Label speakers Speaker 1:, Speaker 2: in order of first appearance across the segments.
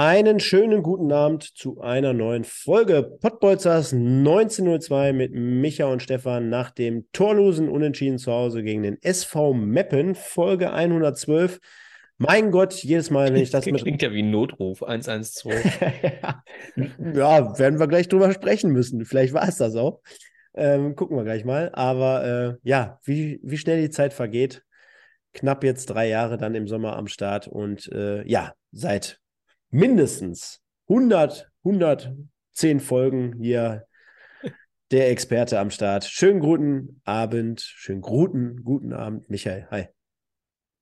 Speaker 1: Einen schönen guten Abend zu einer neuen Folge Pottbolzers 1902 mit Micha und Stefan nach dem torlosen Unentschieden zu Hause gegen den SV Meppen, Folge 112. Mein Gott, jedes Mal, wenn ich das
Speaker 2: mit. Klingt ja wie ein Notruf, 112.
Speaker 1: ja, werden wir gleich drüber sprechen müssen. Vielleicht war es das auch. Ähm, gucken wir gleich mal. Aber äh, ja, wie, wie schnell die Zeit vergeht. Knapp jetzt drei Jahre dann im Sommer am Start und äh, ja, seit mindestens 100, 110 Folgen hier der Experte am Start. Schönen guten Abend, schönen guten, guten Abend, Michael. Hi.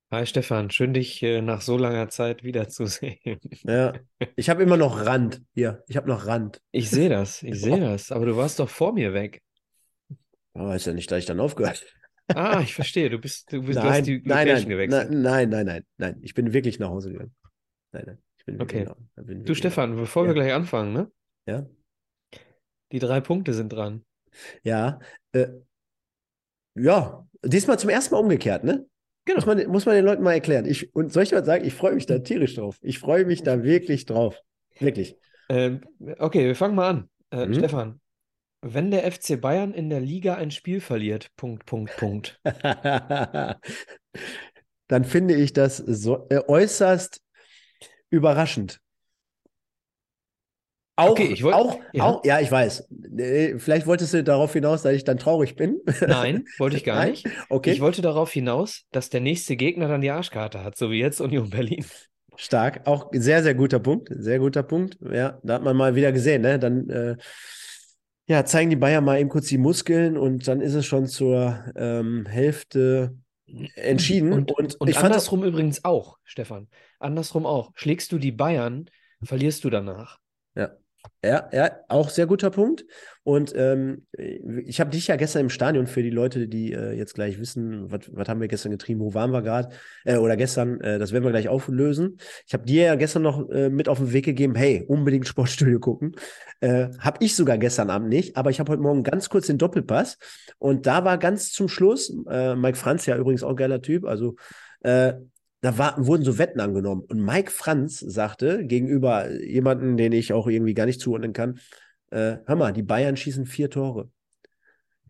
Speaker 2: Hi Stefan, schön dich äh, nach so langer Zeit wiederzusehen.
Speaker 1: Ja, ich habe immer noch Rand hier. Ich habe noch Rand.
Speaker 2: Ich sehe das, ich sehe das. Aber du warst doch vor mir weg.
Speaker 1: Aber ist ja nicht gleich dann aufgehört.
Speaker 2: Ah, ich verstehe. Du bist, du bist
Speaker 1: nein,
Speaker 2: du hast die
Speaker 1: nein,
Speaker 2: Location
Speaker 1: nein,
Speaker 2: gewechselt.
Speaker 1: Nein, nein, nein, nein, nein. Ich bin wirklich nach Hause gegangen. Nein, nein. Bin
Speaker 2: Okay.
Speaker 1: wirklich nach, bin
Speaker 2: Du Stefan, bevor
Speaker 1: Ja.
Speaker 2: wir gleich anfangen, ne?
Speaker 1: Ja.
Speaker 2: Die drei Punkte sind dran.
Speaker 1: Ja. Äh, ja, diesmal zum ersten Mal umgekehrt, ne?
Speaker 2: Genau.
Speaker 1: Muss man, muss man den Leuten mal erklären. Ich, und soll ich mal sagen, ich freue mich da tierisch drauf. Ich freue mich da wirklich drauf. Wirklich.
Speaker 2: Ähm, okay, wir fangen mal an. Äh,
Speaker 1: Mhm.
Speaker 2: Stefan, wenn der FC Bayern in der Liga ein Spiel verliert, Punkt, Punkt, Punkt.
Speaker 1: Dann finde ich das so, äh, äußerst überraschend. Auch,
Speaker 2: Okay, ich wollt-
Speaker 1: auch,
Speaker 2: ja.
Speaker 1: auch, ja, ich weiß. Vielleicht wolltest du darauf hinaus, dass ich dann traurig bin.
Speaker 2: Nein, wollte ich gar
Speaker 1: Nein?
Speaker 2: nicht.
Speaker 1: Okay,
Speaker 2: Ich wollte darauf hinaus, dass der nächste Gegner dann die Arschkarte hat, so wie jetzt Union Berlin.
Speaker 1: stark. Auch sehr, sehr guter Punkt. Sehr guter Punkt. Ja, da hat man mal wieder gesehen, ne? Dann äh, ja, zeigen die Bayern mal eben kurz die Muskeln und dann ist es schon zur ähm, Hälfte entschieden.
Speaker 2: Und,
Speaker 1: Und,
Speaker 2: und
Speaker 1: ich fand das,
Speaker 2: andersrum übrigens auch, Stefan. Andersrum auch. Schlägst du die Bayern, verlierst du danach.
Speaker 1: Ja, ja, auch sehr guter Punkt. Und ähm, ich habe dich ja gestern im Stadion für die Leute, die äh, jetzt gleich wissen, was haben wir gestern getrieben, wo waren wir gerade, äh, oder gestern, äh, das werden wir gleich auflösen. Ich habe dir ja gestern noch äh, mit auf den Weg gegeben, hey, unbedingt Sportstudio gucken. Äh, habe ich sogar gestern Abend nicht, aber ich habe heute Morgen ganz kurz den Doppelpass und da war ganz zum Schluss, äh, Mike Franz ja übrigens auch geiler Typ, also äh, da war, wurden so Wetten angenommen. Und Mike Franz sagte gegenüber jemanden, den ich auch irgendwie gar nicht zuordnen kann, äh, hör mal, die Bayern schießen vier Tore.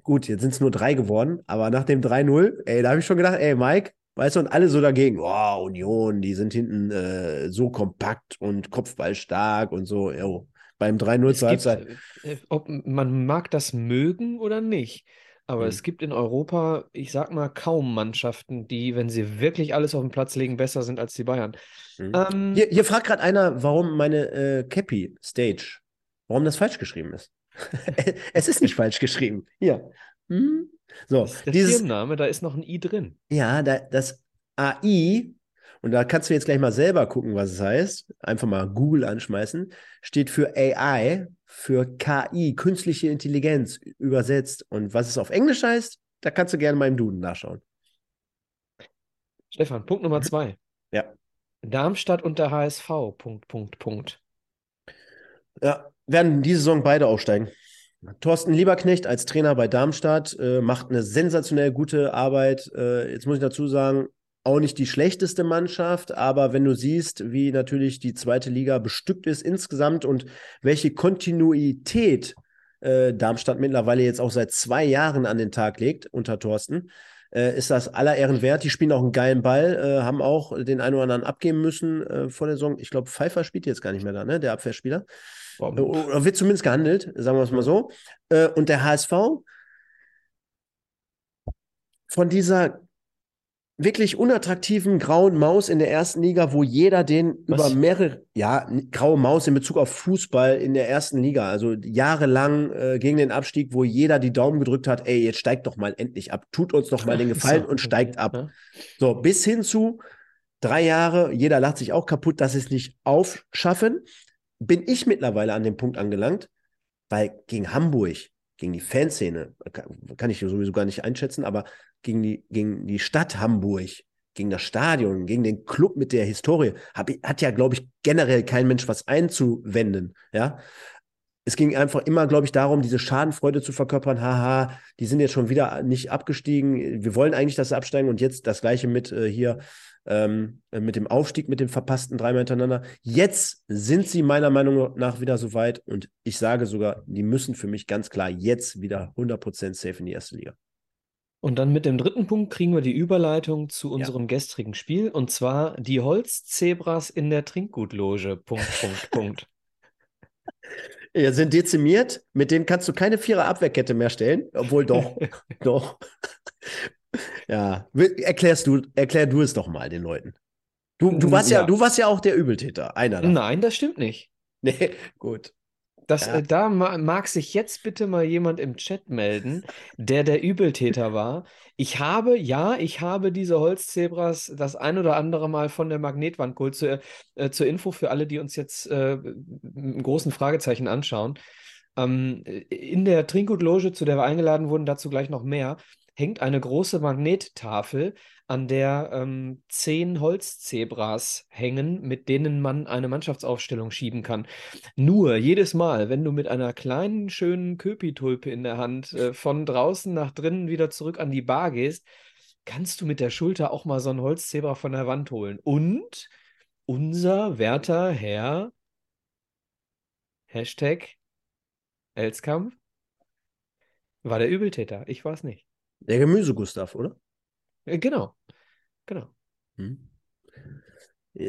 Speaker 1: Gut, jetzt sind es nur drei geworden, aber nach dem 3-0, ey, da habe ich schon gedacht, ey, Mike, weißt du, und alle so dagegen, oh, Union, die sind hinten äh, so kompakt und kopfballstark und so, jo. Beim 3-0
Speaker 2: Es
Speaker 1: zur Halbzeit.
Speaker 2: äh, ob man mag das mögen oder nicht, aber
Speaker 1: Mhm.
Speaker 2: es gibt in Europa, ich sag mal, kaum Mannschaften, die, wenn sie wirklich alles auf den Platz legen, besser sind als die Bayern.
Speaker 1: Mhm.
Speaker 2: Ähm,
Speaker 1: Hier, hier fragt gerade einer, warum meine äh, Cappy Stage, warum das falsch geschrieben ist. es ist nicht falsch geschrieben. Hier. Hm? So,
Speaker 2: das ist der
Speaker 1: dieses,
Speaker 2: Firmenname, da ist noch ein I drin.
Speaker 1: ja, da, das AI, und da kannst du jetzt gleich mal selber gucken, was es heißt, einfach mal Google anschmeißen, steht für AI, für KI, künstliche Intelligenz übersetzt. Und was es auf Englisch heißt, da kannst du gerne mal im Duden nachschauen.
Speaker 2: Stefan, Punkt Nummer zwei.
Speaker 1: Ja.
Speaker 2: Darmstadt und der HSV, Punkt, Punkt, Punkt.
Speaker 1: Ja, werden diese Saison beide aufsteigen. Thorsten Lieberknecht als Trainer bei Darmstadt äh, macht eine sensationell gute Arbeit. Äh, jetzt muss ich dazu sagen, auch nicht die schlechteste Mannschaft, aber wenn du siehst, wie natürlich die zweite Liga bestückt ist insgesamt und welche Kontinuität äh, Darmstadt mittlerweile jetzt auch seit zwei Jahren an den Tag legt unter Thorsten, äh, ist das aller Ehren wert. Die spielen auch einen geilen Ball, äh, haben auch den einen oder anderen abgeben müssen äh, vor der Saison. Ich glaube, Pfeiffer spielt jetzt gar nicht mehr da, ne? Der Abwehrspieler. Äh, Oder wird zumindest gehandelt, sagen wir es mal so. Äh, Und der HSV von dieser wirklich unattraktiven grauen Maus in der ersten Liga, wo jeder den
Speaker 2: Was?
Speaker 1: über mehrere, ja, graue Maus in Bezug auf Fußball in der ersten Liga, also jahrelang äh, gegen den Abstieg, wo jeder die Daumen gedrückt hat, ey, jetzt steigt doch mal endlich ab, tut uns doch mal den Gefallen und steigt ab.
Speaker 2: ja.
Speaker 1: So, bis hin zu drei Jahre, jeder lacht sich auch kaputt, dass sie es nicht aufschaffen, bin ich mittlerweile an dem Punkt angelangt, weil gegen Hamburg gegen die Fanszene, kann ich sowieso gar nicht einschätzen, aber gegen die, gegen die Stadt Hamburg, gegen das Stadion, gegen den Club mit der Historie, hab, hat ja, glaube ich, generell kein Mensch was einzuwenden. Ja, es ging einfach immer, glaube ich, darum, diese Schadenfreude zu verkörpern. Haha, die sind jetzt schon wieder nicht abgestiegen. Wir wollen eigentlich, dass sie absteigen und jetzt das Gleiche mit äh, hier ähm, mit dem Aufstieg, mit dem verpassten dreimal hintereinander. Jetzt sind sie meiner Meinung nach wieder so weit und ich sage sogar, die müssen für mich ganz klar jetzt wieder 100% safe in die erste Liga.
Speaker 2: Und dann mit dem dritten Punkt kriegen wir die Überleitung zu unserem ja. gestrigen Spiel und zwar die Holzzebras in der Trinkgutloge. Punkt, Punkt, Punkt.
Speaker 1: Ja, sind dezimiert, mit denen kannst du keine Vierer Abwehrkette mehr stellen, obwohl doch, doch. Ja, erklärst du, erklär du es doch mal den Leuten. Du, du, warst ja. ja du warst ja auch der Übeltäter, einer
Speaker 2: davon. Nein, das stimmt nicht.
Speaker 1: Nee, gut.
Speaker 2: Das, ja. äh, da mag sich jetzt bitte mal jemand im Chat melden, der der Übeltäter war. Ich habe, ja, ich habe diese Holzzebras das ein oder andere Mal von der Magnetwand geholt. Zur, äh, zur Info für alle, die uns jetzt äh, mit großen Fragezeichen anschauen. Ähm, in der Trinkgutloge, zu der wir eingeladen wurden, dazu gleich noch mehr, hängt eine große Magnettafel, an der ähm, zehn Holzzebras hängen, mit denen man eine Mannschaftsaufstellung schieben kann. Nur jedes Mal, wenn du mit einer kleinen, schönen Köpitulpe in der Hand äh, von draußen nach drinnen wieder zurück an die Bar gehst, kannst du mit der Schulter auch mal so ein Holzzebra von der Wand holen. Und unser werter Herr, Hashtag Elskampf, war der Übeltäter. Ich war es nicht.
Speaker 1: Der Gemüse-Gustav, oder?
Speaker 2: Äh, genau. Genau. Hm.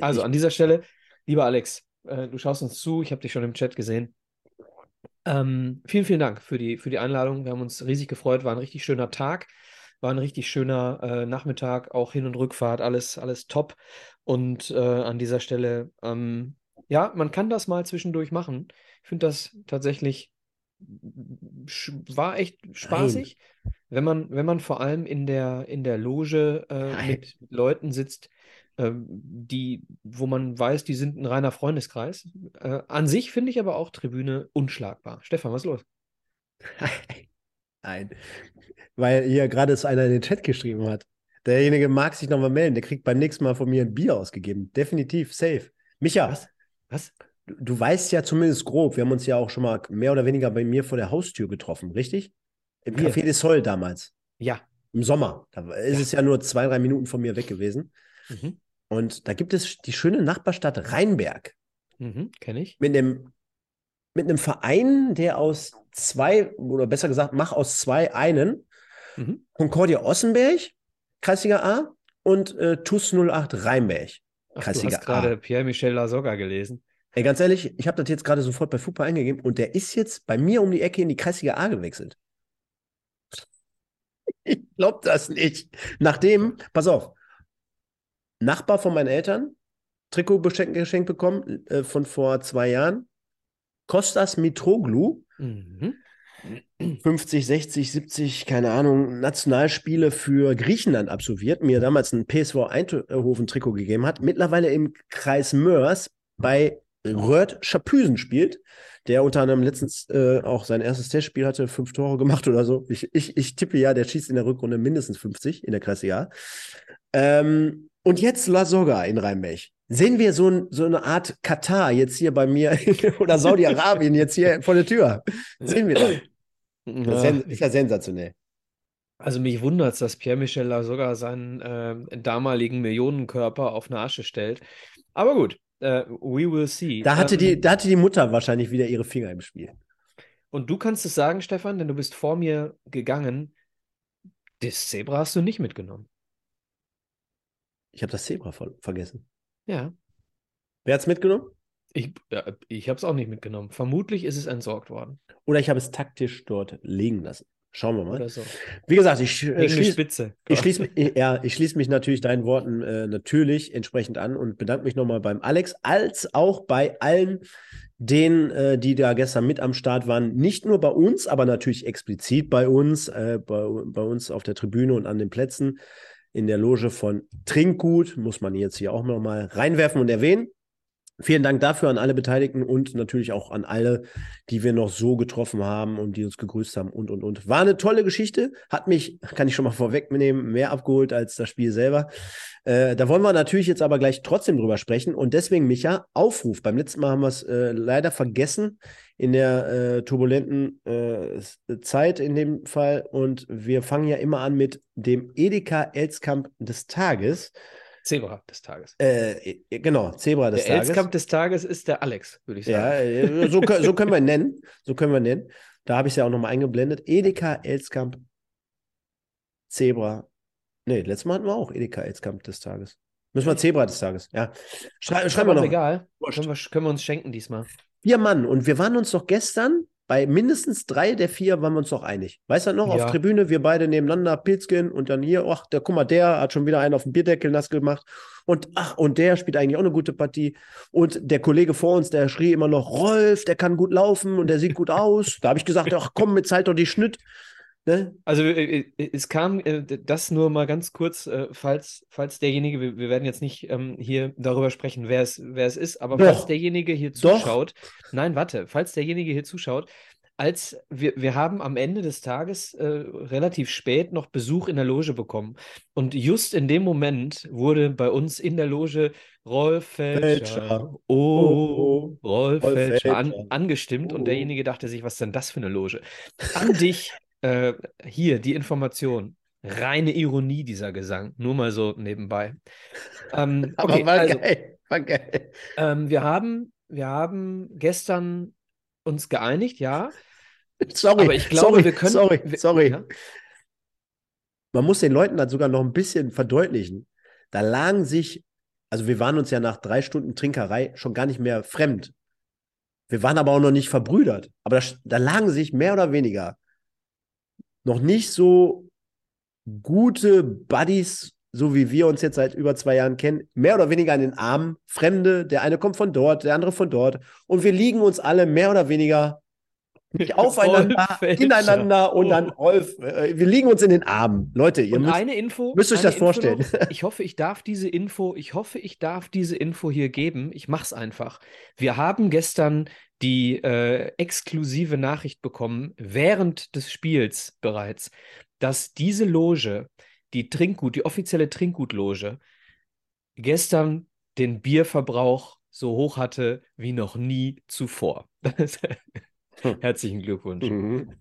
Speaker 2: Also ich, an dieser Stelle, lieber Alex, äh, du schaust uns zu, ich habe dich schon im Chat gesehen. Ähm, vielen, vielen Dank für die, für die Einladung. Wir haben uns riesig gefreut, war ein richtig schöner Tag, war ein richtig schöner äh, Nachmittag, auch Hin- und Rückfahrt, alles, alles top. Und äh, an dieser Stelle, ähm, ja, man kann das mal zwischendurch machen. Ich finde das tatsächlich war echt spaßig. Nein wenn man, wenn man vor allem in der, in der Loge äh, mit Leuten sitzt, äh, die, wo man weiß, die sind ein reiner Freundeskreis. Äh, an sich finde ich aber auch Tribüne unschlagbar. Stefan, was ist los?
Speaker 1: Nein. Weil hier gerade es einer in den Chat geschrieben hat. Derjenige mag sich nochmal melden. Der kriegt beim nächsten Mal von mir ein Bier ausgegeben. Definitiv, safe. Micha. Was? Was? Du, weißt ja zumindest grob, wir haben uns ja auch schon mal mehr oder weniger bei mir vor der Haustür getroffen, richtig? Im Hier. Café des Sol damals.
Speaker 2: Ja.
Speaker 1: Im Sommer. Da ist ja. es ja nur zwei, drei Minuten von mir weg gewesen. Mhm. Und da gibt es die schöne Nachbarstadt Rheinberg.
Speaker 2: Mhm, Kenne ich.
Speaker 1: Mit einem, mit einem Verein, der aus zwei, oder besser gesagt, mach aus zwei einen. Mhm. Concordia Ossenberg, Kreisliga A, und äh, TUS 08 Rheinberg.
Speaker 2: Kreisliga Ach, du hast gerade Pierre-Michel Lasogga gelesen.
Speaker 1: Ey, ganz ehrlich, ich habe das jetzt gerade sofort bei Fupa eingegeben und der ist jetzt bei mir um die Ecke in die Kreisliga A gewechselt. Ich glaube das nicht. Nachdem, pass auf, Nachbar von meinen Eltern, Trikot geschenkt bekommen äh, von vor zwei Jahren. Kostas Mitroglou. Mhm. 50, 60, 70, keine Ahnung, Nationalspiele für Griechenland absolviert, mir damals ein PSV Eindhoven-Trikot gegeben hat, mittlerweile im Kreis Mörs bei Röhrt Schapüsen spielt der unter anderem letztens äh, auch sein erstes Testspiel hatte, fünf Tore gemacht oder so. Ich, ich, ich tippe ja, der schießt in der Rückrunde mindestens 50 in der Kreisliga. Ähm, und jetzt La Soga in Rheinberg. Sehen wir so, ein, so eine Art Katar jetzt hier bei mir oder Saudi-Arabien jetzt hier vor der Tür? Sehen wir das? Das ist ja sensationell.
Speaker 2: Also mich wundert es, dass Pierre-Michel sogar seinen äh, damaligen Millionenkörper auf eine Asche stellt. Aber gut, Uh, we will see.
Speaker 1: Da hatte, um, die, ähm, da hatte die Mutter wahrscheinlich wieder ihre Finger im Spiel.
Speaker 2: Und du kannst es sagen, Stefan, denn du bist vor mir gegangen. Das Zebra hast du nicht mitgenommen.
Speaker 1: Ich habe das Zebra ver vergessen.
Speaker 2: Ja.
Speaker 1: Wer hat es mitgenommen?
Speaker 2: Ich, ja, ich habe es auch nicht mitgenommen. Vermutlich ist es entsorgt worden.
Speaker 1: Oder ich habe es taktisch dort liegen lassen. Schauen wir mal. So. Wie gesagt, ich, äh, schließ,
Speaker 2: Spitze.
Speaker 1: ich schließe ja, ich schließ mich natürlich deinen Worten äh, natürlich entsprechend an und bedanke mich nochmal beim Alex, als auch bei allen denen, äh, die da gestern mit am Start waren. Nicht nur bei uns, aber natürlich explizit bei uns, äh, bei, bei uns auf der Tribüne und an den Plätzen in der Loge von Trinkgut, muss man jetzt hier auch nochmal reinwerfen und erwähnen. Vielen Dank dafür an alle Beteiligten und natürlich auch an alle, die wir noch so getroffen haben und die uns gegrüßt haben und, und, und. War eine tolle Geschichte, hat mich, kann ich schon mal vorwegnehmen, mehr abgeholt als das Spiel selber. Äh, da wollen wir natürlich jetzt aber gleich trotzdem drüber sprechen und deswegen, Micha, Aufruf. Beim letzten Mal haben wir es äh, leider vergessen in der äh, turbulenten äh, Zeit in dem Fall und wir fangen ja immer an mit dem Edeka Elskamp des Tages.
Speaker 2: Zebra des Tages.
Speaker 1: Äh, genau, Zebra des
Speaker 2: der
Speaker 1: Tages.
Speaker 2: Der Elskampf des Tages ist der Alex, würde ich sagen.
Speaker 1: Ja, äh, so, so können wir ihn nennen. So können wir ihn nennen. Da habe ich es ja auch nochmal eingeblendet. Edeka Elskamp Zebra. Nee, letztes Mal hatten wir auch Edeka Elskamp des Tages. Müssen wir Zebra des Tages, ja. Schrei, schreiben wir noch.
Speaker 2: Egal. Können wir, können wir uns schenken diesmal.
Speaker 1: Vier Mann. Und wir waren uns doch gestern bei mindestens drei der vier waren wir uns doch einig. Weißt du noch, ja. auf Tribüne, wir beide nebeneinander, Pilzkin und dann hier, ach, der, guck mal, der hat schon wieder einen auf dem Bierdeckel nass gemacht. Und ach, und der spielt eigentlich auch eine gute Partie. Und der Kollege vor uns, der schrie immer noch, Rolf, der kann gut laufen und der sieht gut aus. Da habe ich gesagt, ach komm, mit Zeit doch die Schnitt.
Speaker 2: Ne? Also äh, äh, es kam äh, das nur mal ganz kurz, falls, falls derjenige, wir, werden jetzt nicht ähm, hier darüber sprechen, wer es, wer es ist, aber Doch. falls derjenige hier zuschaut, Doch. nein, warte, falls derjenige hier zuschaut, als wir, wir haben am Ende des Tages äh, relativ spät noch Besuch in der Loge bekommen. Und just in dem Moment wurde bei uns in der Loge Rolf Felscher, oh, oh, Rolf, Rolf Felscher, an, angestimmt. Oh. Und derjenige dachte sich, was ist denn das für eine Loge? An dich äh, hier die Information. Reine Ironie, dieser Gesang. Nur mal so nebenbei. Ähm,
Speaker 1: okay, Aber war also, geil. War geil.
Speaker 2: Ähm, wir, haben, wir haben gestern uns geeinigt, ja.
Speaker 1: Sorry,
Speaker 2: aber ich glaube,
Speaker 1: sorry,
Speaker 2: wir können.
Speaker 1: Sorry, sorry. Ja? Man muss den Leuten dann sogar noch ein bisschen verdeutlichen. Da lagen sich, also wir waren uns ja nach drei Stunden Trinkerei schon gar nicht mehr fremd. Wir waren aber auch noch nicht verbrüdert. Aber da, da lagen sich mehr oder weniger noch nicht so gute Buddies, so wie wir uns jetzt seit über zwei Jahren kennen, mehr oder weniger an den Armen. Fremde, der eine kommt von dort, der andere von dort. Und wir liegen uns alle mehr oder weniger aufeinander, ineinander und dann oh. Rolf. Äh, wir liegen uns in den Armen. Leute, ihr müsst,
Speaker 2: eine Info,
Speaker 1: müsst euch das
Speaker 2: Info
Speaker 1: vorstellen.
Speaker 2: Noch, ich hoffe, ich darf diese Info, ich hoffe, ich darf diese Info hier geben. Ich mache es einfach. Wir haben gestern die äh, exklusive Nachricht bekommen, während des Spiels bereits, dass diese Loge, die Trinkgut, die offizielle Trinkgutloge, gestern den Bierverbrauch so hoch hatte wie noch nie zuvor. Hm. Herzlichen Glückwunsch. Mhm.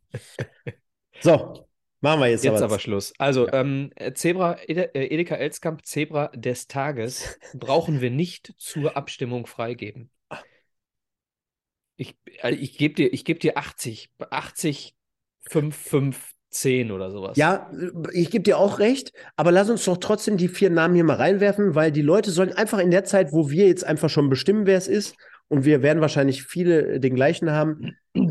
Speaker 1: So, machen wir jetzt,
Speaker 2: jetzt aber, aber Schluss. Also, ja. ähm, Zebra, Edeka Elskamp, Zebra des Tages brauchen wir nicht zur Abstimmung freigeben. Ich, äh, ich gebe dir, geb dir 80, 80, 5, 5, 10 oder sowas.
Speaker 1: Ja, ich gebe dir auch recht, aber lass uns doch trotzdem die vier Namen hier mal reinwerfen, weil die Leute sollen einfach in der Zeit, wo wir jetzt einfach schon bestimmen, wer es ist, und wir werden wahrscheinlich viele den gleichen haben, äh,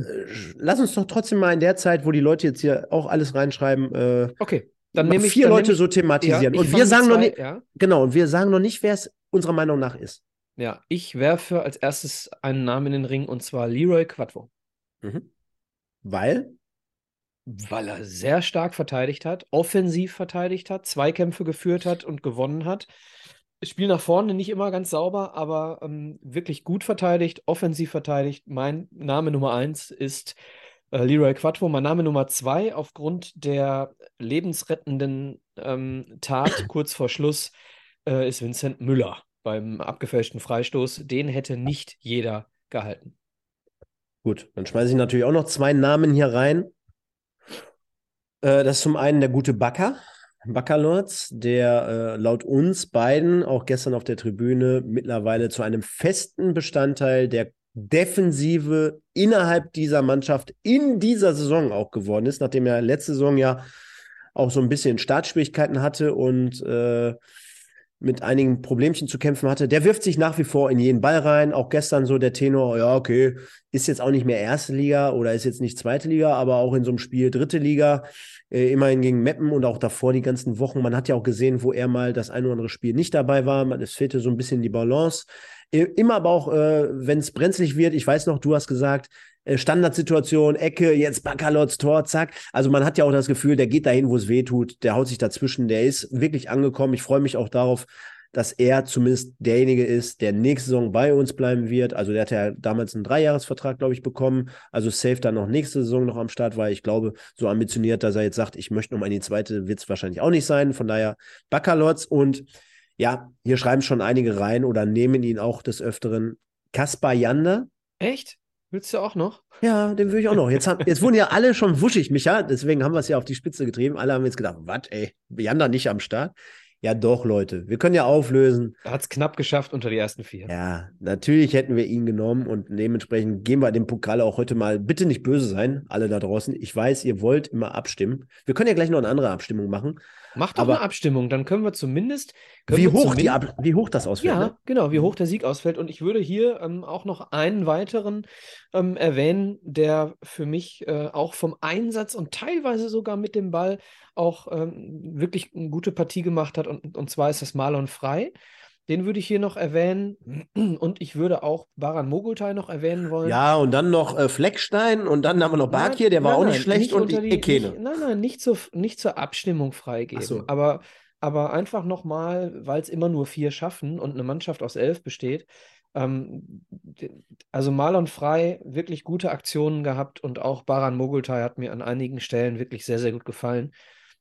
Speaker 1: lass uns doch trotzdem mal in der Zeit, wo die Leute jetzt hier auch alles reinschreiben, äh,
Speaker 2: okay. Dann nehme ich
Speaker 1: vier
Speaker 2: dann
Speaker 1: Leute ich, so thematisieren. Ja, und wir sagen zwei, noch nicht, ja. genau, und wir sagen noch nicht, wer es unserer Meinung nach ist.
Speaker 2: Ja, ich werfe als erstes einen Namen in den Ring und zwar Leroy Quattro.
Speaker 1: Mhm. Weil?
Speaker 2: Weil er sehr stark verteidigt hat, offensiv verteidigt hat, Zweikämpfe geführt hat und gewonnen hat. Spiel nach vorne nicht immer ganz sauber, aber ähm, wirklich gut verteidigt, offensiv verteidigt. Mein Name Nummer eins ist äh, Leroy Quattro. Mein Name Nummer zwei aufgrund der lebensrettenden ähm, Tat kurz vor Schluss äh, ist Vincent Müller beim abgefälschten Freistoß. Den hätte nicht jeder gehalten.
Speaker 1: Gut, dann schmeiße ich natürlich auch noch zwei Namen hier rein. Äh, das ist zum einen der gute Backer, Baccalords, der äh, laut uns beiden auch gestern auf der Tribüne mittlerweile zu einem festen Bestandteil der Defensive innerhalb dieser Mannschaft in dieser Saison auch geworden ist, nachdem er letzte Saison ja auch so ein bisschen Startschwierigkeiten hatte und äh, mit einigen Problemchen zu kämpfen hatte, der wirft sich nach wie vor in jeden Ball rein. Auch gestern so der Tenor, ja, okay, ist jetzt auch nicht mehr erste Liga oder ist jetzt nicht zweite Liga, aber auch in so einem Spiel dritte Liga, äh, immerhin gegen Meppen und auch davor die ganzen Wochen. Man hat ja auch gesehen, wo er mal das ein oder andere Spiel nicht dabei war. Es fehlte so ein bisschen die Balance. Immer aber auch, äh, wenn es brenzlig wird, ich weiß noch, du hast gesagt, Standardsituation, Ecke, jetzt Bakalots Tor, zack. Also man hat ja auch das Gefühl, der geht dahin, wo es weh tut, der haut sich dazwischen, der ist wirklich angekommen. Ich freue mich auch darauf, dass er zumindest derjenige ist, der nächste Saison bei uns bleiben wird. Also der hat ja damals einen Dreijahresvertrag, glaube ich, bekommen. Also safe dann noch nächste Saison noch am Start, weil ich glaube, so ambitioniert, dass er jetzt sagt, ich möchte nochmal in die zweite, wird es wahrscheinlich auch nicht sein. Von daher Baccalotz und ja, hier schreiben schon einige rein oder nehmen ihn auch des Öfteren. Kaspar Jander.
Speaker 2: Echt? Willst du auch noch?
Speaker 1: Ja, den will ich auch noch. Jetzt, haben, jetzt wurden ja alle schon wuschig, Micha. Deswegen haben wir es ja auf die Spitze getrieben. Alle haben jetzt gedacht, was, ey, Jander nicht am Start. Ja, doch, Leute. Wir können ja auflösen.
Speaker 2: Er hat es knapp geschafft unter die ersten vier.
Speaker 1: Ja, natürlich hätten wir ihn genommen und dementsprechend gehen wir dem Pokal auch heute mal. Bitte nicht böse sein, alle da draußen. Ich weiß, ihr wollt immer abstimmen. Wir können ja gleich noch eine andere Abstimmung machen.
Speaker 2: Macht doch
Speaker 1: Aber-
Speaker 2: eine Abstimmung, dann können wir zumindest. Können
Speaker 1: Wie
Speaker 2: wir
Speaker 1: hoch, die
Speaker 2: zumindest-
Speaker 1: Ab wie hoch das ausfällt.
Speaker 2: Ja,
Speaker 1: Ne?
Speaker 2: genau, wie hoch der Sieg ausfällt. Und ich würde hier ähm, auch noch einen weiteren ähm, erwähnen, der für mich äh, auch vom Einsatz und teilweise sogar mit dem Ball auch ähm, wirklich eine gute Partie gemacht hat. Und, und zwar ist das Marlon Frey. Den würde ich hier noch erwähnen. Und ich würde auch Baran Mogultai noch erwähnen wollen.
Speaker 1: Ja, und dann noch äh, Fleckstein und dann haben wir noch Bakir, der war
Speaker 2: nein,
Speaker 1: auch
Speaker 2: nein,
Speaker 1: nicht schlecht und die
Speaker 2: unter die,
Speaker 1: Ekene.
Speaker 2: nicht, Nein, nein, nicht zur, nicht zur Abstimmung freigeben.
Speaker 1: So.
Speaker 2: Aber, aber einfach nochmal, weil es immer nur vier schaffen und eine Mannschaft aus elf besteht. Ähm, also Marlon Frey, wirklich gute Aktionen gehabt und auch Baran Mogultai hat mir an einigen Stellen wirklich sehr, sehr gut gefallen.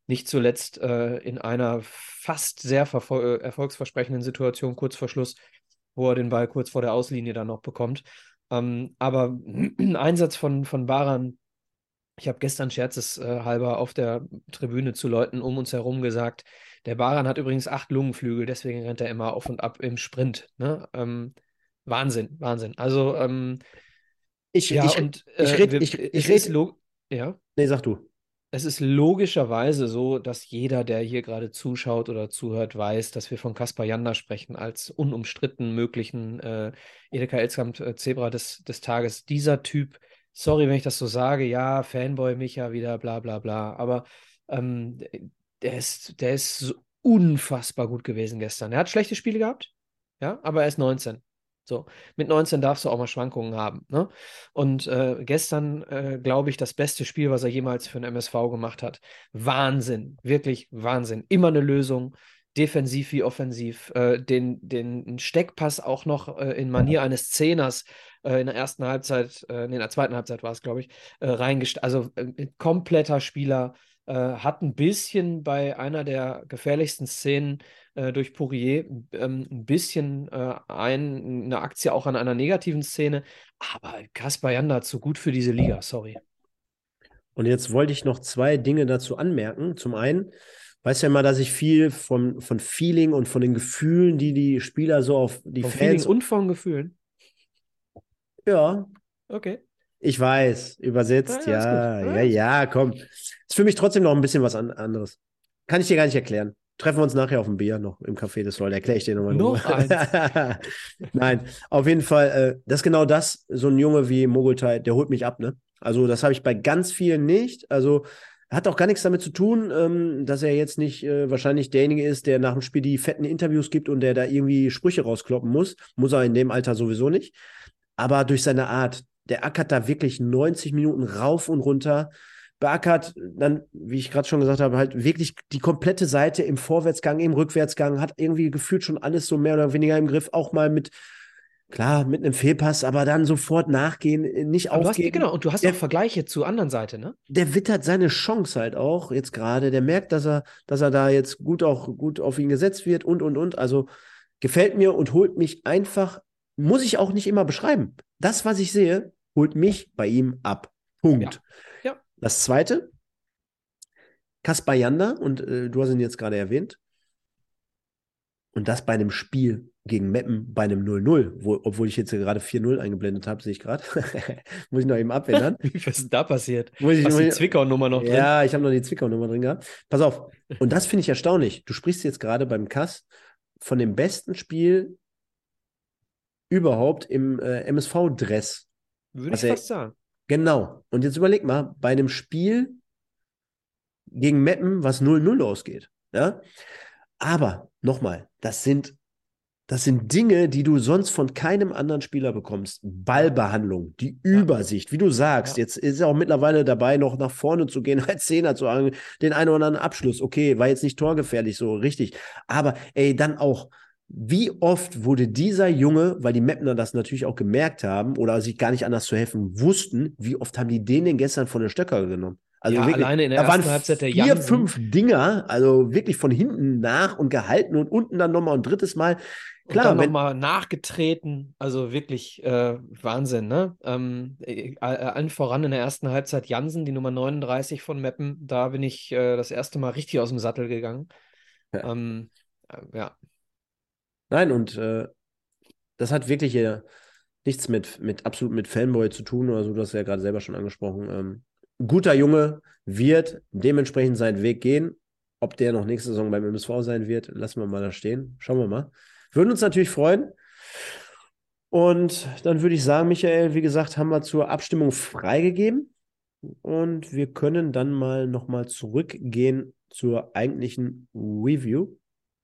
Speaker 2: Nicht zuletzt äh, in einer fast sehr äh, erfolgsversprechenden Situation kurz vor Schluss, wo er den Ball kurz vor der Auslinie dann noch bekommt. Ähm, aber ein Einsatz von, von Baran, ich habe gestern scherzeshalber auf der Tribüne zu Leuten um uns herum gesagt, der Baran hat übrigens acht Lungenflügel, deswegen rennt er immer auf und ab im Sprint. Ne? Ähm, Wahnsinn, Wahnsinn. Also, ähm,
Speaker 1: Ich,
Speaker 2: ja,
Speaker 1: ich,
Speaker 2: und
Speaker 1: ich
Speaker 2: äh,
Speaker 1: ich-
Speaker 2: es
Speaker 1: ich
Speaker 2: ist
Speaker 1: red-
Speaker 2: ja.
Speaker 1: nee, sag du.
Speaker 2: Es ist logischerweise so, dass jeder, der hier gerade zuschaut oder zuhört, weiß, dass wir von Kaspar Janda sprechen als unumstritten möglichen äh, Edeka Elskamp äh, Zebra des, des Tages. Dieser Typ, sorry, wenn ich das so sage, ja, Fanboy Micha wieder, bla bla bla, aber ähm, der ist, der ist unfassbar gut gewesen gestern. Er hat schlechte Spiele gehabt, ja, aber er ist 19. So, mit 19 darfst du auch mal Schwankungen haben. Ne? Und äh, gestern, äh, glaube ich, das beste Spiel, was er jemals für den MSV gemacht hat. Wahnsinn, wirklich Wahnsinn. Immer eine Lösung, defensiv wie offensiv. Äh, den, den Steckpass auch noch äh, in Manier eines Zehners äh, in der ersten Halbzeit, äh, nee, in der zweiten Halbzeit war es, glaube ich, äh, reingestellt. Also kompletter Spieler. Hat ein bisschen bei einer der gefährlichsten Szenen äh, durch Poirier ähm, ein bisschen äh, ein, eine Aktie auch an einer negativen Szene. Aber Kaspar Janda zu gut für diese Liga, sorry.
Speaker 1: Und jetzt wollte ich noch zwei Dinge dazu anmerken. Zum einen, weißt ja immer, dass ich viel von, von Feeling und von den Gefühlen, die die Spieler so auf die
Speaker 2: Vom
Speaker 1: Fans.
Speaker 2: Feeling und von Gefühlen.
Speaker 1: ja,
Speaker 2: Okay.
Speaker 1: ich weiß, übersetzt,
Speaker 2: Ja, ja,
Speaker 1: ja, ja, komm. Ist für mich trotzdem noch ein bisschen was an, anderes. Kann ich dir gar nicht erklären. Treffen wir uns nachher auf dem Bier noch im Café des Soll, erkläre ich dir nochmal.
Speaker 2: Noch.
Speaker 1: Nein, auf jeden Fall, äh, das ist genau das, so ein Junge wie Mogultai, der holt mich ab, ne? Also, das habe ich bei ganz vielen nicht. Also, hat auch gar nichts damit zu tun, ähm, dass er jetzt nicht äh, wahrscheinlich derjenige ist, der nach dem Spiel die fetten Interviews gibt und der da irgendwie Sprüche rauskloppen muss. Muss er in dem Alter sowieso nicht. Aber durch seine Art, der ackert da wirklich 90 Minuten rauf und runter. Beackert dann, wie ich gerade schon gesagt habe, halt wirklich die komplette Seite im Vorwärtsgang, im Rückwärtsgang, hat irgendwie gefühlt schon alles so mehr oder weniger im Griff, auch mal mit, klar, mit einem Fehlpass, aber dann sofort nachgehen, äh, nicht
Speaker 2: Aber du hast,
Speaker 1: aufgeben.
Speaker 2: genau, und du hast
Speaker 1: Der-
Speaker 2: auch Vergleiche zur anderen Seite, ne?
Speaker 1: Der wittert seine Chance halt auch jetzt gerade. Der merkt, dass er, dass er da jetzt gut auch gut auf ihn gesetzt wird und und und. Also gefällt mir und holt mich einfach, muss ich auch nicht immer beschreiben. Das, was ich sehe, holt mich bei ihm ab. Punkt.
Speaker 2: Ja. Ja.
Speaker 1: Das zweite, Kaspar Janda, und äh, du hast ihn jetzt gerade erwähnt. Und das bei einem Spiel gegen Meppen bei einem 0-0, wo, obwohl ich jetzt gerade 4-0 eingeblendet habe, sehe ich gerade. Muss ich noch eben abändern.
Speaker 2: Was ist da passiert?
Speaker 1: Muss ich,
Speaker 2: Hast die Zwickau-Nummer noch drin?
Speaker 1: ja, ich habe noch die Zwickau-Nummer drin gehabt. Pass auf. Und das finde ich erstaunlich. Du sprichst jetzt gerade beim Kass von dem besten Spiel überhaupt im äh, MSV-Dress.
Speaker 2: Würde ich
Speaker 1: er-
Speaker 2: fast sagen.
Speaker 1: Genau. Und jetzt überleg mal, bei einem Spiel gegen Meppen, was 0-0 ausgeht. Ja? Aber nochmal, das sind, das sind Dinge, die du sonst von keinem anderen Spieler bekommst. Ballbehandlung, die Übersicht, wie du sagst.
Speaker 2: Ja.
Speaker 1: Jetzt ist er auch mittlerweile dabei, noch nach vorne zu gehen, als Zehner zu haben, den einen oder anderen Abschluss. Okay, war jetzt nicht torgefährlich, so richtig. Aber ey, dann auch wie oft wurde dieser Junge, weil die Mapner das natürlich auch gemerkt haben oder sich gar nicht anders zu helfen wussten, wie oft haben die den denn gestern von den Stöcker genommen? Also
Speaker 2: ja,
Speaker 1: wirklich,
Speaker 2: alleine in der
Speaker 1: da waren
Speaker 2: ersten Halbzeit der
Speaker 1: vier,
Speaker 2: Jansen.
Speaker 1: fünf Dinger, also wirklich von hinten nach und gehalten und unten dann nochmal ein drittes Mal. Klar,
Speaker 2: und dann nochmal nachgetreten, also wirklich äh, Wahnsinn, ne? Ähm, äh, allen voran in der ersten Halbzeit Jansen, die Nummer 39 von Meppen, da bin ich äh, das erste Mal richtig aus dem Sattel gegangen.
Speaker 1: Ja.
Speaker 2: Ähm, äh, ja.
Speaker 1: Nein, und äh, das hat wirklich äh, nichts mit, mit absolut mit Fanboy zu tun oder so, du hast ja gerade selber schon angesprochen. Ähm, guter Junge wird dementsprechend seinen Weg gehen. Ob der noch nächste Saison beim MSV sein wird, lassen wir mal da stehen. Schauen wir mal. Würden uns natürlich freuen. Und dann würde ich sagen, Michael, wie gesagt, haben wir zur Abstimmung freigegeben. Und wir können dann mal nochmal zurückgehen zur eigentlichen Review.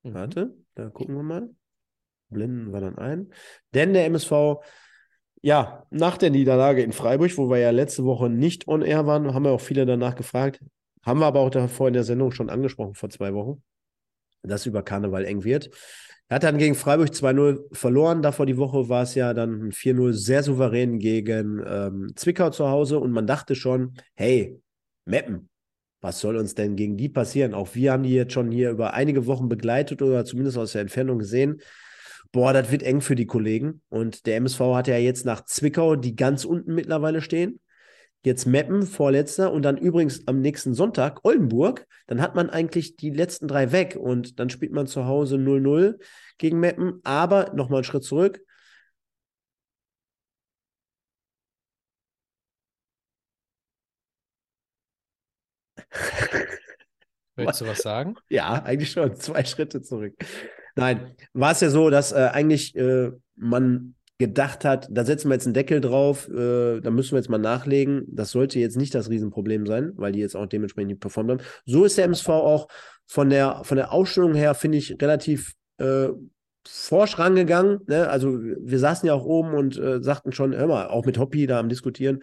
Speaker 2: Mhm.
Speaker 1: Warte, da gucken wir mal. Blenden wir dann ein. Denn der MSV, ja, nach der Niederlage in Freiburg, wo wir ja letzte Woche nicht on air waren, haben wir auch viele danach gefragt. Haben wir aber auch davor in der Sendung schon angesprochen, vor zwei Wochen, dass über Karneval eng wird. Er hat dann gegen Freiburg 2-0 verloren. Davor die Woche war es ja dann ein 4-0 sehr souverän gegen ähm, Zwickau zu Hause. Und man dachte schon, hey, Meppen, was soll uns denn gegen die passieren? Auch wir haben die jetzt schon hier über einige Wochen begleitet oder zumindest aus der Entfernung gesehen. Boah, das wird eng für die Kollegen. Und der MSV hat ja jetzt nach Zwickau, die ganz unten mittlerweile stehen. Jetzt Meppen, vorletzter. Und dann übrigens am nächsten Sonntag Oldenburg. Dann hat man eigentlich die letzten drei weg. Und dann spielt man zu Hause 0-0 gegen Meppen. Aber nochmal einen Schritt zurück.
Speaker 2: Willst du was sagen?
Speaker 1: Ja, eigentlich schon zwei Schritte zurück. Nein, war es ja so, dass äh, eigentlich äh, man gedacht hat, da setzen wir jetzt einen Deckel drauf, äh, da müssen wir jetzt mal nachlegen. Das sollte jetzt nicht das Riesenproblem sein, weil die jetzt auch dementsprechend nicht performt haben. So ist der MSV auch von der, von der Ausstellung her, finde ich, relativ äh, forsch rangegangen. Ne? Also wir saßen ja auch oben und äh, sagten schon, hör mal, auch mit Hoppy da am Diskutieren,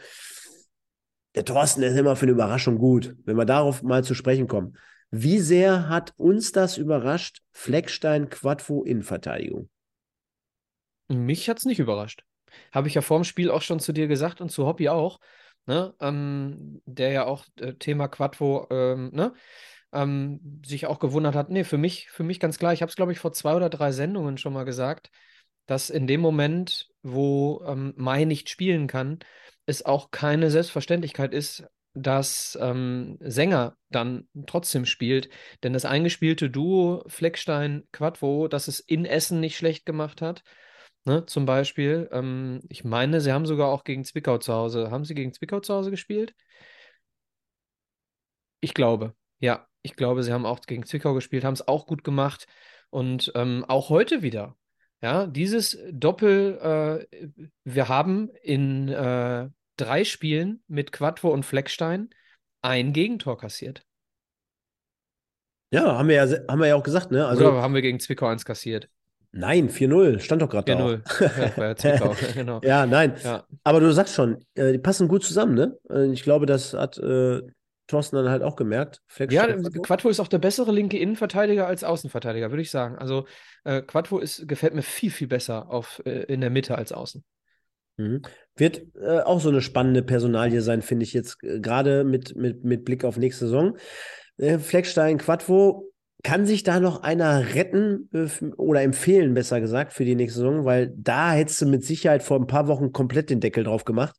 Speaker 1: der Thorsten ist immer für eine Überraschung gut. Wenn wir darauf mal zu sprechen kommen. Wie sehr hat uns das überrascht, Fleckstein Quadvo Innenverteidigung?
Speaker 2: Mich hat es nicht überrascht. Habe ich ja vorm Spiel auch schon zu dir gesagt und zu Hobby auch, ne? Ähm, der ja auch äh, Thema Quadvo, ähm, ne? Ähm, sich auch gewundert hat. Nee, für mich, für mich ganz klar. Ich habe es, glaube ich, vor zwei oder drei Sendungen schon mal gesagt, dass in dem Moment, wo ähm, Mai nicht spielen kann, es auch keine Selbstverständlichkeit ist, dass ähm, Sänger dann trotzdem spielt. Denn das eingespielte Duo Fleckstein-Quadvo, das es in Essen nicht schlecht gemacht hat, ne, zum Beispiel. Ähm, ich meine, sie haben sogar auch gegen Zwickau zu Hause. Haben sie gegen Zwickau zu Hause gespielt? Ich glaube, ja. Ich glaube, sie haben auch gegen Zwickau gespielt, haben es auch gut gemacht. Und ähm, auch heute wieder. Ja, dieses Doppel, äh, wir haben in äh, drei Spielen mit Quattro und Fleckstein ein Gegentor kassiert.
Speaker 1: Ja, haben wir ja, haben wir ja auch gesagt, ne? Also,
Speaker 2: Oder haben wir gegen Zwickau eins kassiert?
Speaker 1: Nein, 4-0, stand doch gerade da.
Speaker 2: 4-0. Ja, genau.
Speaker 1: Ja, nein.
Speaker 2: Ja.
Speaker 1: Aber du sagst schon, äh, die passen gut zusammen, ne? Äh, ich glaube, das hat äh, Thorsten dann halt auch gemerkt.
Speaker 2: Ja,
Speaker 1: Fleckstein-
Speaker 2: Quattro ist auch der bessere linke Innenverteidiger als Außenverteidiger, würde ich sagen. Also äh, Quattro ist, gefällt mir viel, viel besser auf, äh, in der Mitte als außen.
Speaker 1: Mhm. Wird äh, auch so eine spannende Personalie sein, finde ich jetzt, äh, gerade mit, mit, mit Blick auf nächste Saison. Äh, Fleckstein, Quattro, kann sich da noch einer retten äh, oder empfehlen, besser gesagt, für die nächste Saison? Weil da hättest du mit Sicherheit vor ein paar Wochen komplett den Deckel drauf gemacht.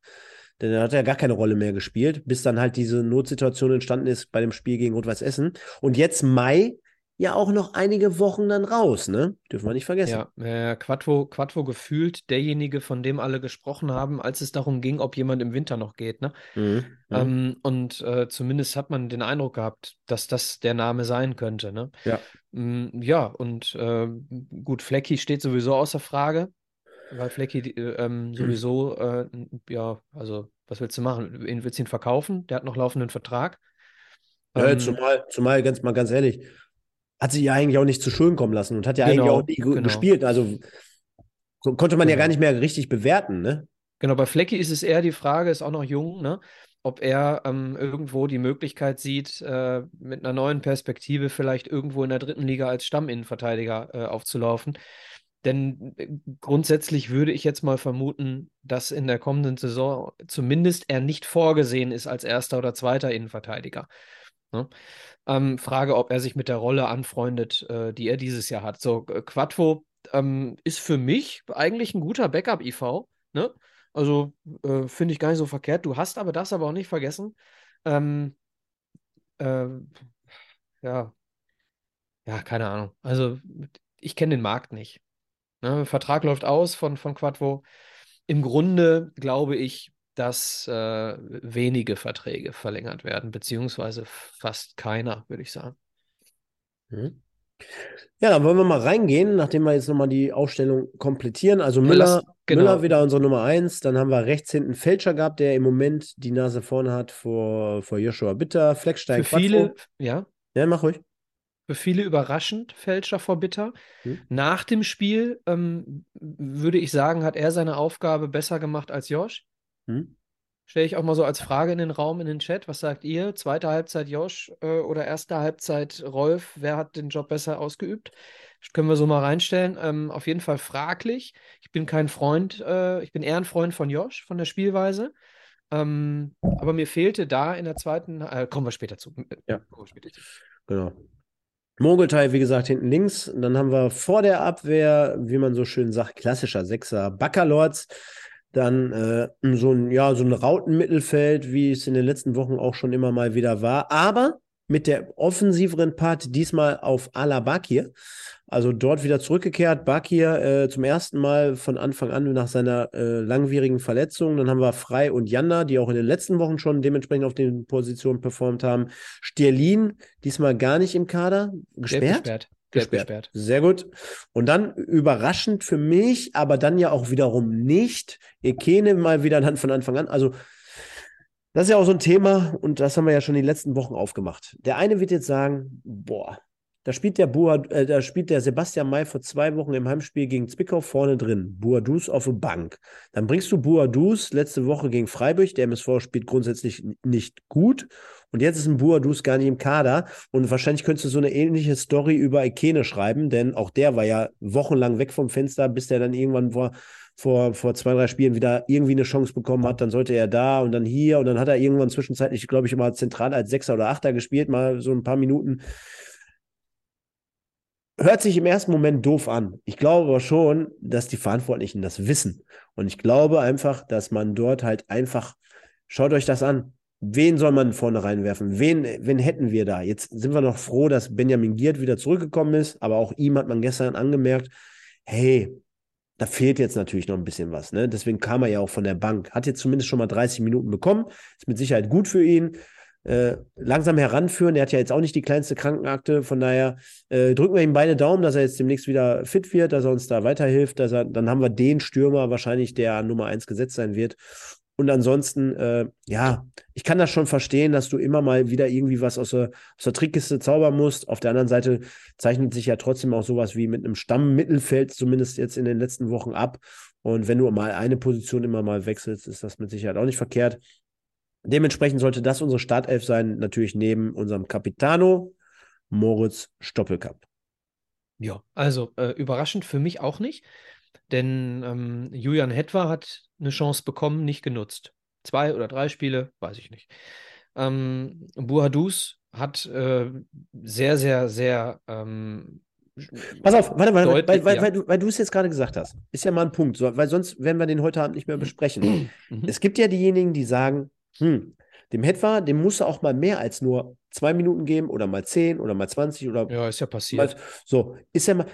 Speaker 1: Denn er hat ja gar keine Rolle mehr gespielt, bis dann halt diese Notsituation entstanden ist bei dem Spiel gegen Rot-Weiß Essen. Und jetzt Mai ja auch noch einige Wochen dann raus, ne? Dürfen wir nicht vergessen.
Speaker 2: Ja, äh, Quattro, Quattro gefühlt derjenige, von dem alle gesprochen haben, als es darum ging, ob jemand im Winter noch geht. Ne?
Speaker 1: Mhm. Mhm.
Speaker 2: Ähm, und äh, zumindest hat man den Eindruck gehabt, dass das der Name sein könnte. Ne?
Speaker 1: Ja.
Speaker 2: Mm, ja, und äh, gut, Flecki steht sowieso außer Frage, weil Flecki äh, ähm, sowieso, äh, ja, also was willst du machen? Wen willst du ihn verkaufen? Der hat noch laufenden Vertrag.
Speaker 1: Ja,
Speaker 2: Ähm,
Speaker 1: zumal, zumal ganz mal ganz ehrlich, hat sich ja eigentlich auch nicht zu Schulden kommen lassen und hat ja
Speaker 2: Genau,
Speaker 1: eigentlich auch nie ge-
Speaker 2: genau.
Speaker 1: gespielt. Also so konnte man ja
Speaker 2: Genau.
Speaker 1: gar nicht mehr richtig bewerten, ne?
Speaker 2: Genau, bei Flecki ist es eher die Frage, ist auch noch jung, ne? ob er ähm, irgendwo die Möglichkeit sieht, äh, mit einer neuen Perspektive vielleicht irgendwo in der dritten Liga als Stamminnenverteidiger äh, aufzulaufen. Denn äh, grundsätzlich würde ich jetzt mal vermuten, dass in der kommenden Saison zumindest er nicht vorgesehen ist als erster oder zweiter Innenverteidiger. Ne? Ähm, Frage, ob er sich mit der Rolle anfreundet, äh, die er dieses Jahr hat. So, Quattro ähm, ist für mich eigentlich ein guter Backup-IV. Ne? Also äh, finde ich gar nicht so verkehrt. Du hast aber das aber auch nicht vergessen. Ähm, äh, ja, ja, keine Ahnung. Also ich kenne den Markt nicht. Ne? Vertrag läuft aus von, von Quadvo. Im Grunde glaube ich, dass äh, wenige Verträge verlängert werden, beziehungsweise fast keiner, würde ich sagen.
Speaker 1: Mhm. Ja, dann wollen wir mal reingehen, nachdem wir jetzt nochmal die Aufstellung komplettieren. Also Müller, Lass, genau. Müller wieder unsere Nummer 1. Dann haben wir rechts hinten Fälscher gehabt, der im Moment die Nase vorne hat vor, vor Joshua Bitter, Fleckstein,
Speaker 2: Für viele, ja.
Speaker 1: Ja, mach ruhig.
Speaker 2: Für viele überraschend Fälscher vor Bitter. Hm. Nach dem Spiel ähm, würde ich sagen, hat er seine Aufgabe besser gemacht als Josh. Hm. Stelle ich auch mal so als Frage in den Raum, in den Chat. Was sagt ihr? Zweite Halbzeit Josh äh, oder erste Halbzeit Rolf? Wer hat den Job besser ausgeübt? Das können wir so mal reinstellen. Ähm, auf jeden Fall fraglich. Ich bin kein Freund, äh, ich bin eher ein Freund von Josh, von der Spielweise. Ähm, aber mir fehlte da in der zweiten, äh, kommen wir später zu.
Speaker 1: Ja, kommen wir später zu. Genau. Mogelteil, wie gesagt, hinten links. Dann haben wir vor der Abwehr, wie man so schön sagt, klassischer Sechser Backerlords. Dann äh, so ein, ja, so ein Rautenmittelfeld, wie es in den letzten Wochen auch schon immer mal wieder war. Aber mit der offensiveren Part diesmal auf Alabakir. Also dort wieder zurückgekehrt. Bakir äh, zum ersten Mal von Anfang an nach seiner äh, langwierigen Verletzung. Dann haben wir Frei und Janda, die auch in den letzten Wochen schon dementsprechend auf den Positionen performt haben. Stierlin, diesmal gar nicht im Kader. Gesperrt?
Speaker 2: Gesperrt. Gesperrt. gesperrt.
Speaker 1: Sehr gut. Und dann überraschend für mich, aber dann ja auch wiederum nicht. Ekene mal wieder dann von Anfang an. Also, das ist ja auch so ein Thema und das haben wir ja schon die letzten Wochen aufgemacht. Der eine wird jetzt sagen: Boah, da spielt der Bua, äh, da spielt der Sebastian May vor zwei Wochen im Heimspiel gegen Zwickau vorne drin. Boadus auf der Bank. Dann bringst du Boadus letzte Woche gegen Freiburg. Der MSV spielt grundsätzlich nicht gut. Und jetzt ist ein Boadus gar nicht im Kader. Und wahrscheinlich könntest du so eine ähnliche Story über Ikene schreiben, denn auch der war ja wochenlang weg vom Fenster, bis der dann irgendwann vor, vor, vor zwei, drei Spielen wieder irgendwie eine Chance bekommen hat. Dann sollte er da und dann hier und dann hat er irgendwann zwischenzeitlich, glaube ich, immer zentral als Sechser oder Achter gespielt, mal so ein paar Minuten hört sich im ersten Moment doof an. Ich glaube aber schon, dass die Verantwortlichen das wissen. Und ich glaube einfach, dass man dort halt einfach, schaut euch das an. Wen soll man vorne reinwerfen? Wen, wen hätten wir da? Jetzt sind wir noch froh, dass Benjamin Giert wieder zurückgekommen ist, aber auch ihm hat man gestern angemerkt, hey, da fehlt jetzt natürlich noch ein bisschen was. Ne? Deswegen kam er ja auch von der Bank. Hat jetzt zumindest schon mal 30 Minuten bekommen. Ist mit Sicherheit gut für ihn. Äh, langsam heranführen. Er hat ja jetzt auch nicht die kleinste Krankenakte. Von daher äh, drücken wir ihm beide Daumen, dass er jetzt demnächst wieder fit wird, dass er uns da weiterhilft. Dass er, dann haben wir den Stürmer wahrscheinlich, der an Nummer 1 gesetzt sein wird. Und ansonsten, äh, ja, ich kann das schon verstehen, dass du immer mal wieder irgendwie was aus der, aus der Trickkiste zaubern musst. Auf der anderen Seite zeichnet sich ja trotzdem auch sowas wie mit einem Stammmittelfeld, zumindest jetzt in den letzten Wochen ab. Und wenn du mal eine Position immer mal wechselst, ist das mit Sicherheit auch nicht verkehrt. Dementsprechend sollte das unsere Startelf sein, natürlich neben unserem Capitano Moritz Stoppelkamp.
Speaker 2: Ja, also äh, überraschend für mich auch nicht, denn ähm, Julian Hetwa hat eine Chance bekommen, nicht genutzt. Zwei oder drei Spiele, weiß ich nicht. Ähm, Buhadus hat äh, sehr, sehr, sehr. Ähm,
Speaker 1: Pass auf, warte, warte, deutlich, weil, weil, ja. weil, du, weil du es jetzt gerade gesagt hast. Ist ja mal ein Punkt, so, weil sonst werden wir den heute Abend nicht mehr besprechen. Mhm. Es gibt ja diejenigen, die sagen, hm, dem Hetwa, dem muss er auch mal mehr als nur zwei Minuten geben oder mal zehn oder mal 20 oder.
Speaker 2: Ja, ist ja passiert.
Speaker 1: Mal, so, ist ja mal.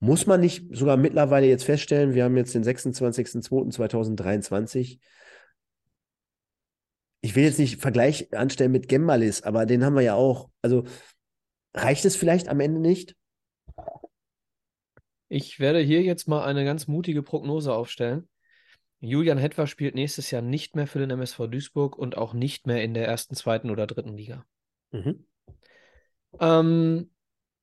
Speaker 1: Muss man nicht sogar mittlerweile jetzt feststellen, wir haben jetzt den 26.02.2023. Ich will jetzt nicht Vergleich anstellen mit Gembalis, aber den haben wir ja auch. Also reicht es vielleicht am Ende nicht?
Speaker 2: Ich werde hier jetzt mal eine ganz mutige Prognose aufstellen. Julian Hetwer spielt nächstes Jahr nicht mehr für den MSV Duisburg und auch nicht mehr in der ersten, zweiten oder dritten Liga. Mhm. Ähm,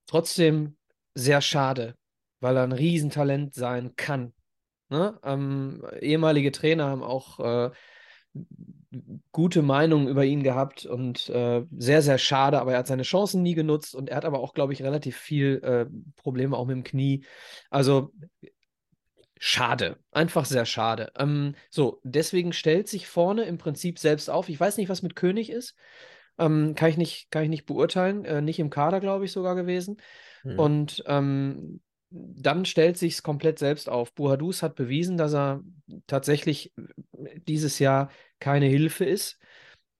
Speaker 2: trotzdem sehr schade, weil er ein Riesentalent sein kann. Ne? Ähm, ehemalige Trainer haben auch äh, gute Meinung über ihn gehabt und äh, sehr, sehr schade, aber er hat seine Chancen nie genutzt und er hat aber auch, glaube ich, relativ viel äh, Probleme auch mit dem Knie. Also schade, einfach sehr schade. Ähm, so, deswegen stellt sich vorne im Prinzip selbst auf. Ich weiß nicht, was mit König ist. Ähm, kann, ich nicht, kann ich nicht beurteilen. Äh, nicht im Kader, glaube ich, sogar gewesen. Hm. Und ähm, dann stellt sich es komplett selbst auf. Buhadus hat bewiesen, dass er tatsächlich dieses Jahr keine Hilfe ist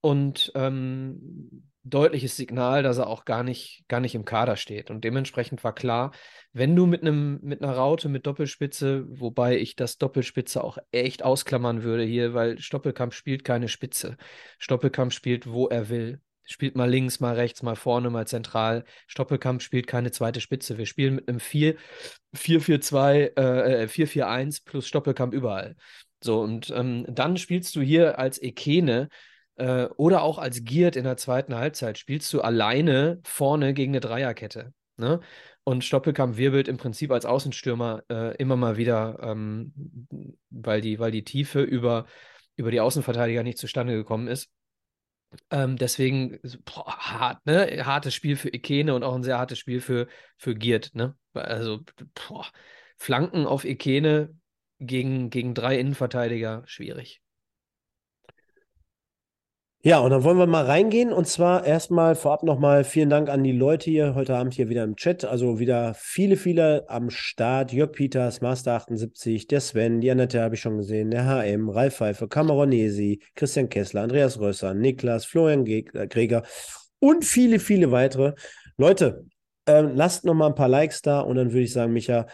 Speaker 2: und ähm, deutliches Signal, dass er auch gar nicht, gar nicht im Kader steht. Und dementsprechend war klar, wenn du mit einem, mit einer Raute mit Doppelspitze, wobei ich das Doppelspitze auch echt ausklammern würde hier, weil Stoppelkamp spielt keine Spitze. Stoppelkamp spielt, wo er will spielt mal links, mal rechts, mal vorne, mal zentral. Stoppelkamp spielt keine zweite Spitze. Wir spielen mit einem 4-4-2, äh, 4-4-1 äh, plus Stoppelkamp überall. So, und ähm, dann spielst du hier als Ekene äh, oder auch als Giert in der zweiten Halbzeit, spielst du alleine vorne gegen eine Dreierkette. Ne? Und Stoppelkamp wirbelt im Prinzip als Außenstürmer äh, immer mal wieder, ähm, weil, die, weil die Tiefe über, über die Außenverteidiger nicht zustande gekommen ist. Ähm, deswegen, boah, hart, ne? Hartes Spiel für Ikene und auch ein sehr hartes Spiel für, für Giert, ne? Also, boah, Flanken auf Ikene gegen, gegen drei Innenverteidiger, schwierig.
Speaker 1: Ja, und dann wollen wir mal reingehen. Und zwar erstmal vorab nochmal vielen Dank an die Leute hier heute Abend hier wieder im Chat. Also wieder viele, viele am Start. Jörg Peters, Master 78, der Sven, die Annette habe ich schon gesehen, der HM, Ralf Pfeiffer, Cameronesi, Christian Kessler, Andreas Rösser, Niklas, Florian Gräger und viele, viele weitere. Leute, äh, lasst nochmal ein paar Likes da und dann würde ich sagen, Micha,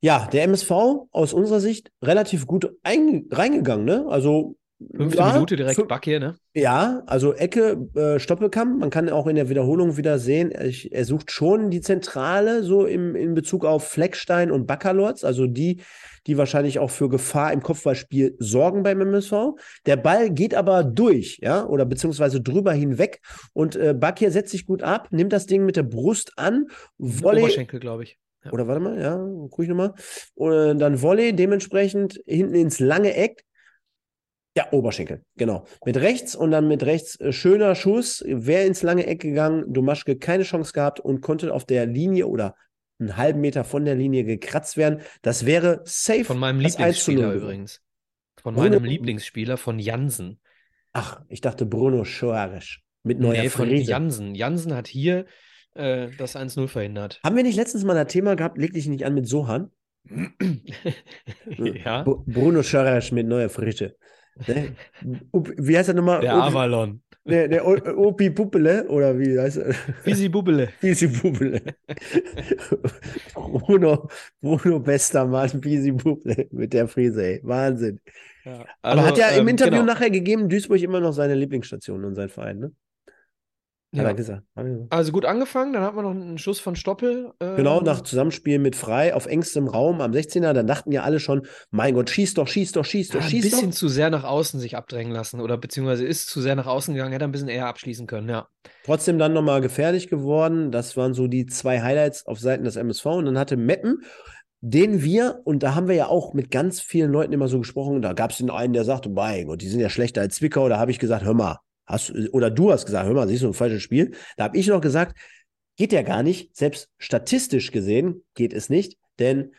Speaker 1: ja, der MSV aus unserer Sicht relativ gut reingegangen, ne? Also
Speaker 2: Fünfte ja, Minute direkt Back hier, ne?
Speaker 1: Ja, also Ecke, äh, Stoppelkamp. Man kann auch in der Wiederholung wieder sehen, ich, er sucht schon die Zentrale so im, in Bezug auf Fleckstein und Baccalords, also die, die wahrscheinlich auch für Gefahr im Kopfballspiel sorgen beim MSV. Der Ball geht aber durch, ja, oder beziehungsweise drüber hinweg und äh, Bakir setzt sich gut ab, nimmt das Ding mit der Brust an,
Speaker 2: Volley. Oberschenkel, glaube ich.
Speaker 1: Ja. Oder warte mal, ja, guck ich nochmal. Und dann Volley dementsprechend hinten ins lange Eck ja, Oberschenkel, genau. Mit rechts und dann mit rechts äh, schöner Schuss, wäre ins lange Eck gegangen, Domaschke keine Chance gehabt und konnte auf der Linie oder einen halben Meter von der Linie gekratzt werden. Das wäre safe.
Speaker 2: Von meinem Lieblingsspieler übrigens. Von Bruno, meinem Lieblingsspieler, von Jansen.
Speaker 1: Ach, ich dachte Bruno Schoarisch mit neuer nee, von.
Speaker 2: Jansen. Jansen hat hier äh, das 1-0 verhindert.
Speaker 1: Haben wir nicht letztens mal ein Thema gehabt, leg dich nicht an mit Sohan? ja. Bruno Schoarisch mit neuer Frische. Ne? Wie heißt er nochmal?
Speaker 2: Der Avalon.
Speaker 1: Der, der Opi Puppele oder wie heißt er?
Speaker 2: Fisi Bubbele.
Speaker 1: Fisi Bubbele. Bruno, Bruno bester Mann, Fisi Bubbele mit der Frise, ey. Wahnsinn. Ja, also, Aber hat ja im ähm, Interview genau. nachher gegeben, Duisburg immer noch seine Lieblingsstation und sein Verein, ne?
Speaker 2: Ja. Also gut angefangen, dann hat man noch einen Schuss von Stoppel.
Speaker 1: Äh, genau, nach Zusammenspiel mit Frei auf engstem Raum am 16er. Dann dachten ja alle schon, mein Gott, schieß doch, schieß doch, schieß doch, ja, schieß doch.
Speaker 2: Ein bisschen zu sehr nach außen sich abdrängen lassen oder beziehungsweise ist zu sehr nach außen gegangen, hätte ein bisschen eher abschließen können, ja.
Speaker 1: Trotzdem dann nochmal gefährlich geworden. Das waren so die zwei Highlights auf Seiten des MSV. Und dann hatte Meppen den wir, und da haben wir ja auch mit ganz vielen Leuten immer so gesprochen, da gab es den einen, der sagte, mein Gott, die sind ja schlechter als Zwickau, da habe ich gesagt, hör mal, Hast, oder du hast gesagt, hör mal, siehst du ein falsches Spiel. Da habe ich noch gesagt, geht ja gar nicht. Selbst statistisch gesehen geht es nicht, denn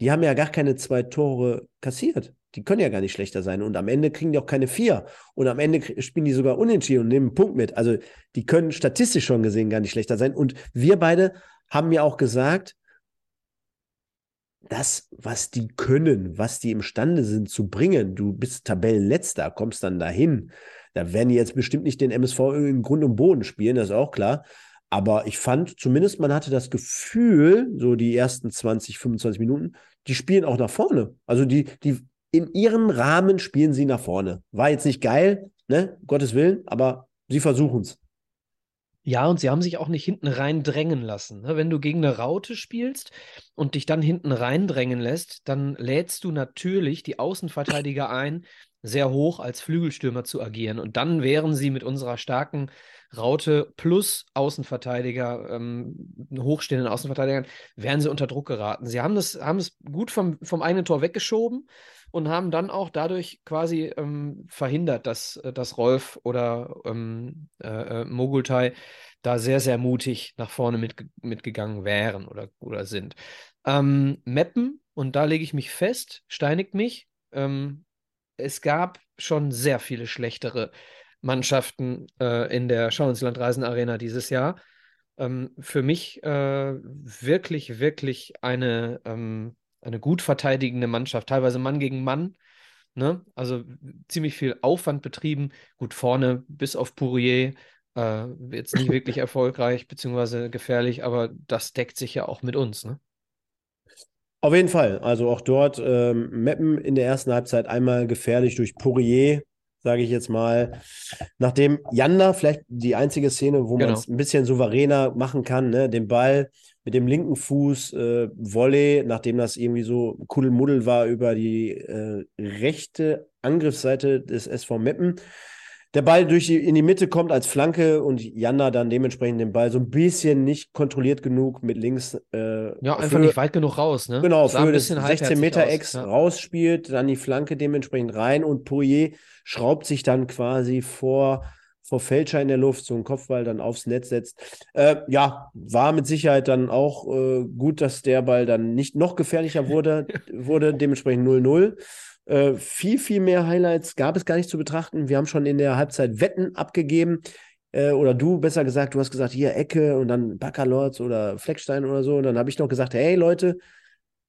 Speaker 1: die haben ja gar keine zwei Tore kassiert. Die können ja gar nicht schlechter sein. Und am Ende kriegen die auch keine vier. Und am Ende spielen die sogar unentschieden und nehmen einen Punkt mit. Also die können statistisch schon gesehen gar nicht schlechter sein. Und wir beide haben ja auch gesagt, das, was die können, was die imstande sind zu bringen, du bist Tabellenletzter, kommst dann dahin. Da werden die jetzt bestimmt nicht den MSV in Grund und Boden spielen, das ist auch klar. Aber ich fand zumindest, man hatte das Gefühl, so die ersten 20, 25 Minuten, die spielen auch nach vorne. Also die, die in ihrem Rahmen spielen sie nach vorne. War jetzt nicht geil, ne, Gottes Willen, aber sie versuchen es.
Speaker 2: Ja, und sie haben sich auch nicht hinten rein drängen lassen. Ne? Wenn du gegen eine Raute spielst und dich dann hinten rein drängen lässt, dann lädst du natürlich die Außenverteidiger ein, sehr hoch als Flügelstürmer zu agieren. Und dann wären sie mit unserer starken Raute plus Außenverteidiger, ähm, hochstehenden Außenverteidigern, wären sie unter Druck geraten. Sie haben das, haben es gut vom, vom eigenen Tor weggeschoben und haben dann auch dadurch quasi ähm, verhindert, dass, dass Rolf oder ähm, äh, äh Mogultai da sehr, sehr mutig nach vorne mit, mitgegangen wären oder, oder sind. Ähm, Meppen, und da lege ich mich fest, steinigt mich. Ähm, es gab schon sehr viele schlechtere Mannschaften äh, in der Schau ins Arena dieses Jahr. Ähm, für mich äh, wirklich, wirklich eine, ähm, eine gut verteidigende Mannschaft, teilweise Mann gegen Mann. Ne? Also ziemlich viel Aufwand betrieben. Gut, vorne bis auf Pourier äh, jetzt nicht wirklich erfolgreich beziehungsweise gefährlich, aber das deckt sich ja auch mit uns. Ne?
Speaker 1: Auf jeden Fall. Also auch dort ähm, Meppen in der ersten Halbzeit einmal gefährlich durch Pourier, sage ich jetzt mal. Nachdem Janda, vielleicht die einzige Szene, wo genau. man es ein bisschen souveräner machen kann, ne? den Ball mit dem linken Fuß äh, Volley, nachdem das irgendwie so Kuddelmuddel war über die äh, rechte Angriffsseite des SV Meppen der Ball durch die, in die Mitte kommt als Flanke und Janda dann dementsprechend den Ball so ein bisschen nicht kontrolliert genug mit links.
Speaker 2: Äh, ja, einfach für, nicht weit genug raus, ne?
Speaker 1: Genau, für das 16 Meter Ex ja. rausspielt, dann die Flanke dementsprechend rein und Poirier schraubt sich dann quasi vor, vor Fälscher in der Luft, so ein Kopfball dann aufs Netz setzt. Äh, ja, war mit Sicherheit dann auch äh, gut, dass der Ball dann nicht noch gefährlicher wurde, wurde dementsprechend 0-0. Äh, viel, viel mehr Highlights gab es gar nicht zu betrachten. Wir haben schon in der Halbzeit Wetten abgegeben. Äh, oder du, besser gesagt, du hast gesagt, hier Ecke und dann Baccalords oder Fleckstein oder so. Und dann habe ich noch gesagt, hey Leute,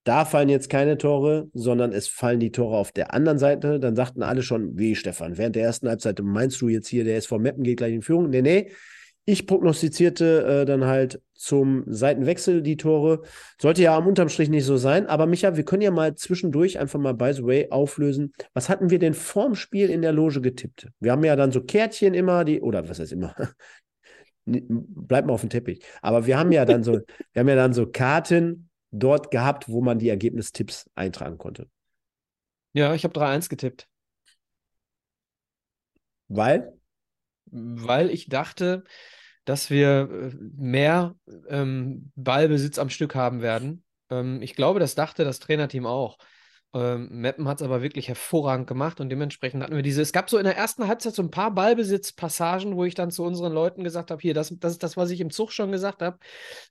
Speaker 1: da fallen jetzt keine Tore, sondern es fallen die Tore auf der anderen Seite. Dann sagten alle schon, wie Stefan, während der ersten Halbzeit meinst du jetzt hier, der SV Meppen geht gleich in Führung? Nee, nee, ich prognostizierte äh, dann halt zum Seitenwechsel die Tore. Sollte ja am unterm Strich nicht so sein. Aber Micha, wir können ja mal zwischendurch einfach mal by the way auflösen. Was hatten wir denn vorm Spiel in der Loge getippt? Wir haben ja dann so Kärtchen immer, die, oder was heißt immer? Bleibt mal auf dem Teppich. Aber wir haben ja dann so, wir haben ja dann so Karten dort gehabt, wo man die Ergebnistipps eintragen konnte.
Speaker 2: Ja, ich habe 3-1 getippt.
Speaker 1: Weil?
Speaker 2: Weil ich dachte, dass wir äh, mehr ähm, Ballbesitz am Stück haben werden. Ähm, ich glaube, das dachte das Trainerteam auch. Ähm, Meppen hat es aber wirklich hervorragend gemacht und dementsprechend hatten wir diese. Es gab so in der ersten Halbzeit so ein paar Ballbesitzpassagen, wo ich dann zu unseren Leuten gesagt habe: Hier, das, das ist das, was ich im Zug schon gesagt habe.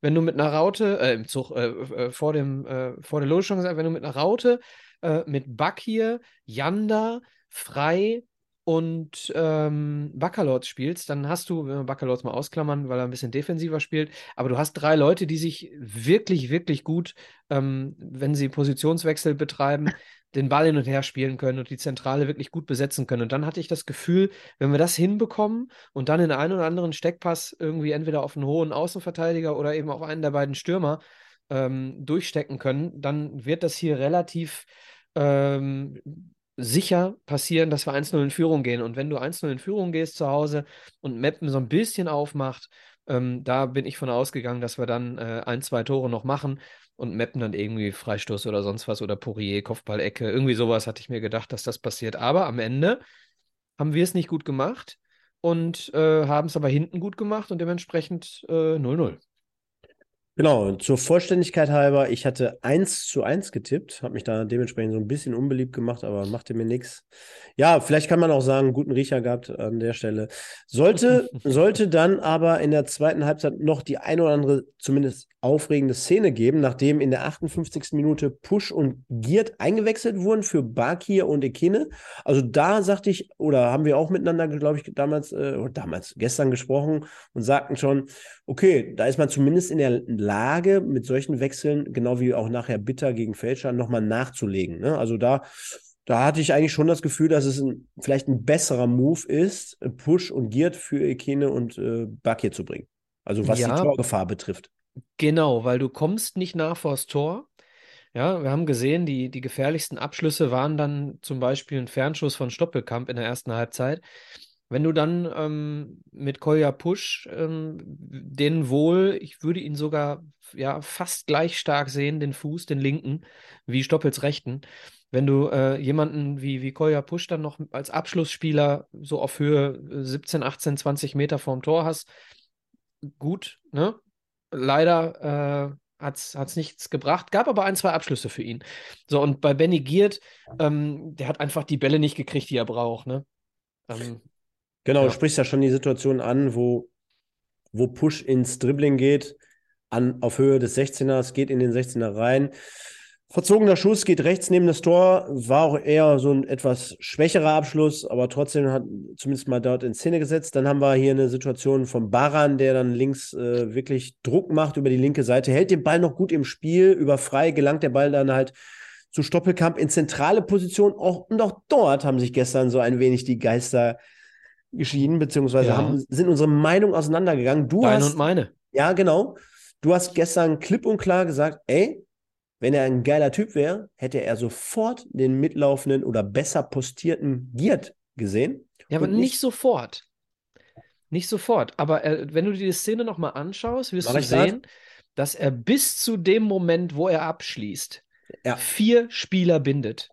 Speaker 2: Wenn du mit einer Raute, äh, im Zug, äh, äh, vor, dem, äh, vor der Lose schon gesagt, wenn du mit einer Raute, äh, mit Bakir, Yanda, Frei, und ähm, Baccalords spielst, dann hast du, wenn wir Baccalords mal ausklammern, weil er ein bisschen defensiver spielt, aber du hast drei Leute, die sich wirklich, wirklich gut, ähm, wenn sie Positionswechsel betreiben, den Ball hin und her spielen können und die Zentrale wirklich gut besetzen können. Und dann hatte ich das Gefühl, wenn wir das hinbekommen und dann in einen oder anderen Steckpass irgendwie entweder auf einen hohen Außenverteidiger oder eben auf einen der beiden Stürmer ähm, durchstecken können, dann wird das hier relativ ähm, sicher passieren, dass wir 1-0 in Führung gehen. Und wenn du 1-0 in Führung gehst zu Hause und Meppen so ein bisschen aufmacht, ähm, da bin ich von ausgegangen, dass wir dann äh, ein, zwei Tore noch machen und Meppen dann irgendwie Freistoß oder sonst was oder Poirier, Kopfballecke, irgendwie sowas hatte ich mir gedacht, dass das passiert. Aber am Ende haben wir es nicht gut gemacht und äh, haben es aber hinten gut gemacht und dementsprechend 0-0. Äh,
Speaker 1: Genau, zur Vollständigkeit halber, ich hatte 1 zu 1 getippt, habe mich da dementsprechend so ein bisschen unbeliebt gemacht, aber machte mir nichts. Ja, vielleicht kann man auch sagen, guten Riecher gehabt an der Stelle. Sollte, sollte dann aber in der zweiten Halbzeit noch die eine oder andere, zumindest aufregende Szene geben, nachdem in der 58. Minute Push und Giert eingewechselt wurden für Bakir und Ekine. Also da sagte ich, oder haben wir auch miteinander, glaube ich, damals, äh, oder damals, gestern gesprochen und sagten schon, okay, da ist man zumindest in der Lage, mit solchen Wechseln, genau wie auch nachher Bitter gegen Fälscher, nochmal nachzulegen. Ne? Also da da hatte ich eigentlich schon das Gefühl, dass es ein, vielleicht ein besserer Move ist, Push und Giert für Ekene und äh, Bakir zu bringen. Also was ja. die Torgefahr betrifft.
Speaker 2: Genau, weil du kommst nicht nach vors Tor. Ja, wir haben gesehen, die, die gefährlichsten Abschlüsse waren dann zum Beispiel ein Fernschuss von Stoppelkamp in der ersten Halbzeit. Wenn du dann ähm, mit Kolja Pusch ähm, den wohl, ich würde ihn sogar ja fast gleich stark sehen, den Fuß, den linken, wie Stoppels rechten. wenn du äh, jemanden wie, wie Kolja Pusch dann noch als Abschlussspieler so auf Höhe 17, 18, 20 Meter vorm Tor hast, gut, ne? Leider äh, hat es nichts gebracht, gab aber ein, zwei Abschlüsse für ihn. So, und bei Benny Giert, ähm, der hat einfach die Bälle nicht gekriegt, die er braucht, ne? Ähm,
Speaker 1: genau,
Speaker 2: ja.
Speaker 1: du sprichst ja schon die Situation an, wo, wo Push ins Dribbling geht, an, auf Höhe des 16ers, geht in den 16er rein. Verzogener Schuss geht rechts neben das Tor, war auch eher so ein etwas schwächerer Abschluss, aber trotzdem hat zumindest mal dort in Szene gesetzt. Dann haben wir hier eine Situation von Baran, der dann links äh, wirklich Druck macht über die linke Seite, hält den Ball noch gut im Spiel, über frei gelangt der Ball dann halt zu Stoppelkamp in zentrale Position. Auch, und auch dort haben sich gestern so ein wenig die Geister geschieden, beziehungsweise
Speaker 2: Ja.
Speaker 1: haben, sind unsere Meinungen auseinandergegangen. Du
Speaker 2: Deine
Speaker 1: hast,
Speaker 2: und meine.
Speaker 1: ja, genau. Du hast gestern klipp und klar gesagt, ey, wenn er ein geiler Typ wäre, hätte er sofort den mitlaufenden oder besser postierten Giert gesehen.
Speaker 2: Ja, aber
Speaker 1: Und
Speaker 2: nicht, sofort. Nicht sofort. Aber äh, wenn du dir die Szene nochmal anschaust, wirst
Speaker 1: Mach
Speaker 2: du sehen, dass er bis zu dem Moment, wo er abschließt,
Speaker 1: Ja.
Speaker 2: vier Spieler bindet.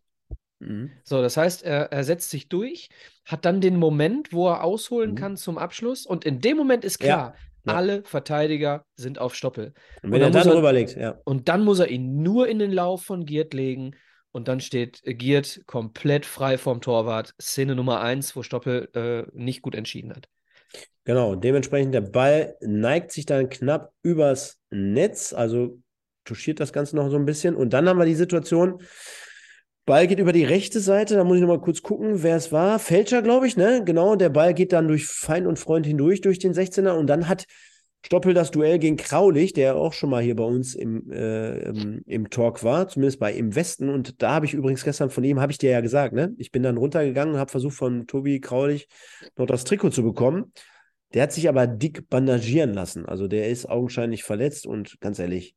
Speaker 1: Mhm.
Speaker 2: So, das heißt, er, er setzt sich durch, hat dann den Moment, wo er ausholen
Speaker 1: Mhm.
Speaker 2: kann zum Abschluss. Und in dem Moment ist klar,
Speaker 1: Ja.
Speaker 2: alle Verteidiger sind auf Stoppel.
Speaker 1: Und
Speaker 2: Und
Speaker 1: wenn
Speaker 2: dann
Speaker 1: er dann
Speaker 2: er-
Speaker 1: rüberlegt, ja.
Speaker 2: Und dann muss er ihn nur in den Lauf von Giert legen. Und dann steht Giert komplett frei vom Torwart. Szene Nummer eins, wo Stoppel äh, nicht gut entschieden hat.
Speaker 1: Genau, dementsprechend der Ball neigt sich dann knapp übers Netz, also touchiert das Ganze noch so ein bisschen. Und dann haben wir die Situation, Ball geht über die rechte Seite, da muss ich nochmal kurz gucken, wer es war. Fälscher, glaube ich, ne? Genau, der Ball geht dann durch Feind und Freund hindurch, durch den 16er. Und dann hat Stoppel das Duell gegen Kraulich, der auch schon mal hier bei uns im, äh, im, im Talk war, zumindest bei im Westen. Und da habe ich übrigens gestern von ihm, habe ich dir ja gesagt, ne? Ich bin dann runtergegangen und habe versucht, von Tobi Kraulich noch das Trikot zu bekommen. Der hat sich aber dick bandagieren lassen. Also der ist augenscheinlich verletzt und ganz ehrlich,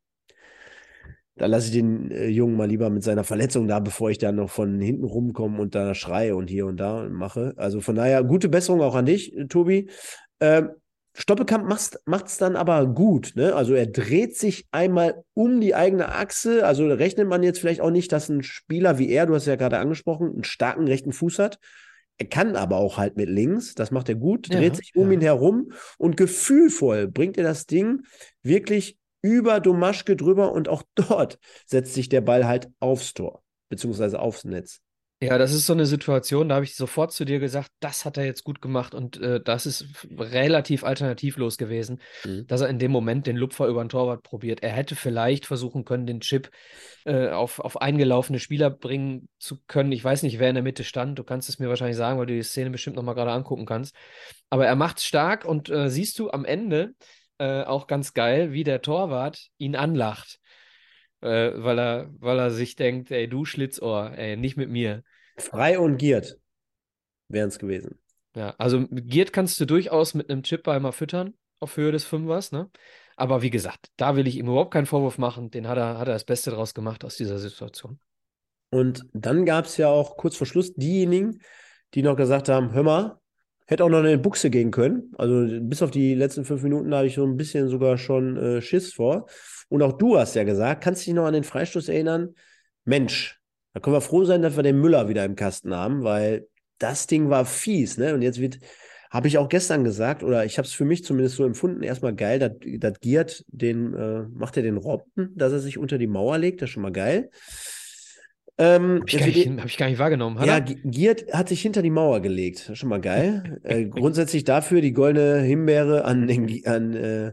Speaker 1: da lasse ich den äh, Jungen mal lieber mit seiner Verletzung da, bevor ich dann noch von hinten rumkomme und da schreie und hier und da mache. Also von daher, gute Besserung auch an dich, äh, Tobi. Ähm, Stoppelkamp macht es dann aber gut. Ne? Also er dreht sich einmal um die eigene Achse. Also da rechnet man jetzt vielleicht auch nicht, dass ein Spieler wie er, du hast es ja gerade angesprochen, einen starken rechten Fuß hat. Er kann aber auch halt mit links, das macht er gut,
Speaker 2: Ja,
Speaker 1: dreht sich um
Speaker 2: ja.
Speaker 1: ihn herum und gefühlvoll bringt er das Ding wirklich über Domaschke drüber und auch dort setzt sich der Ball halt aufs Tor, beziehungsweise aufs Netz.
Speaker 2: Ja, das ist so eine Situation, da habe ich sofort zu dir gesagt, das hat er jetzt gut gemacht und äh, das ist relativ alternativlos gewesen,
Speaker 1: Mhm.
Speaker 2: dass er in dem Moment den Lupfer über den Torwart probiert. Er hätte vielleicht versuchen können, den Chip äh, auf, auf eingelaufene Spieler bringen zu können. Ich weiß nicht, wer in der Mitte stand. Du kannst es mir wahrscheinlich sagen, weil du die Szene bestimmt nochmal gerade angucken kannst. Aber er macht stark und äh, siehst du am Ende äh, auch ganz geil, wie der Torwart ihn anlacht. Äh, weil er, weil er sich denkt, ey, du Schlitzohr, ey, nicht mit mir.
Speaker 1: Frei und Giert wären es gewesen.
Speaker 2: Ja, also Giert kannst du durchaus mit einem Chipball mal füttern, auf Höhe des Fünfers, ne? Aber wie gesagt, da will ich ihm überhaupt keinen Vorwurf machen. Den hat er, hat er das Beste draus gemacht aus dieser Situation.
Speaker 1: Und dann gab es ja auch kurz vor Schluss diejenigen, die noch gesagt haben: Hör mal, hätte auch noch eine Buchse gehen können. Also bis auf die letzten fünf Minuten habe ich so ein bisschen sogar schon äh, Schiss vor. Und auch du hast ja gesagt, kannst dich noch an den Freistoß erinnern? Mensch, da können wir froh sein, dass wir den Müller wieder im Kasten haben, weil das Ding war fies, ne? Und jetzt wird, habe ich auch gestern gesagt, oder ich habe es für mich zumindest so empfunden, erstmal geil, dass Giert den, äh, macht er den Robben, dass er sich unter die Mauer legt, das ist schon mal geil. Ähm,
Speaker 2: Habe ich, nicht- hab ich gar nicht wahrgenommen. Hat
Speaker 1: ja,
Speaker 2: er?
Speaker 1: Gi- Giert hat sich hinter die Mauer gelegt. Schon mal geil. äh, grundsätzlich dafür die goldene Himbeere an, den, an, äh,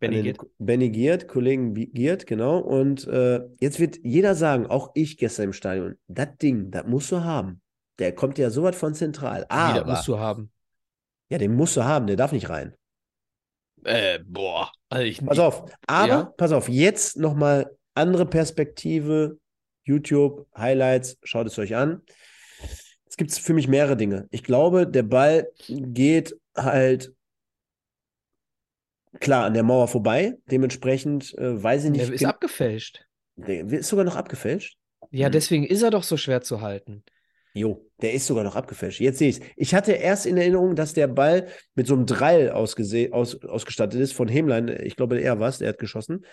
Speaker 2: Benny
Speaker 1: an den
Speaker 2: Giert.
Speaker 1: Benny Giert, Kollegen Giert, genau. Und äh, jetzt wird jeder sagen, auch ich gestern im Stadion, das Ding, das musst du haben. Der kommt ja so was von zentral.
Speaker 2: Das
Speaker 1: Aber,
Speaker 2: musst du haben.
Speaker 1: ja, den musst du haben, der darf nicht rein.
Speaker 2: Äh, boah. Also ich,
Speaker 1: Pass auf. Aber,
Speaker 2: Ja.
Speaker 1: pass auf, jetzt nochmal andere Perspektive. YouTube, Highlights, schaut es euch an. Es gibt für mich mehrere Dinge. Ich glaube, der Ball geht halt klar an der Mauer vorbei. Dementsprechend äh, weiß ich
Speaker 2: der
Speaker 1: nicht.
Speaker 2: ist
Speaker 1: gen-
Speaker 2: abgefälscht.
Speaker 1: der ist sogar noch abgefälscht.
Speaker 2: Ja,
Speaker 1: Hm.
Speaker 2: deswegen ist er doch so schwer zu halten.
Speaker 1: Jo, der ist sogar noch abgefälscht. Jetzt sehe ich es. Ich hatte erst in Erinnerung, dass der Ball mit so einem Drall aus, ausgestattet ist von Hemlein. Ich glaube, er war es, der hat geschossen.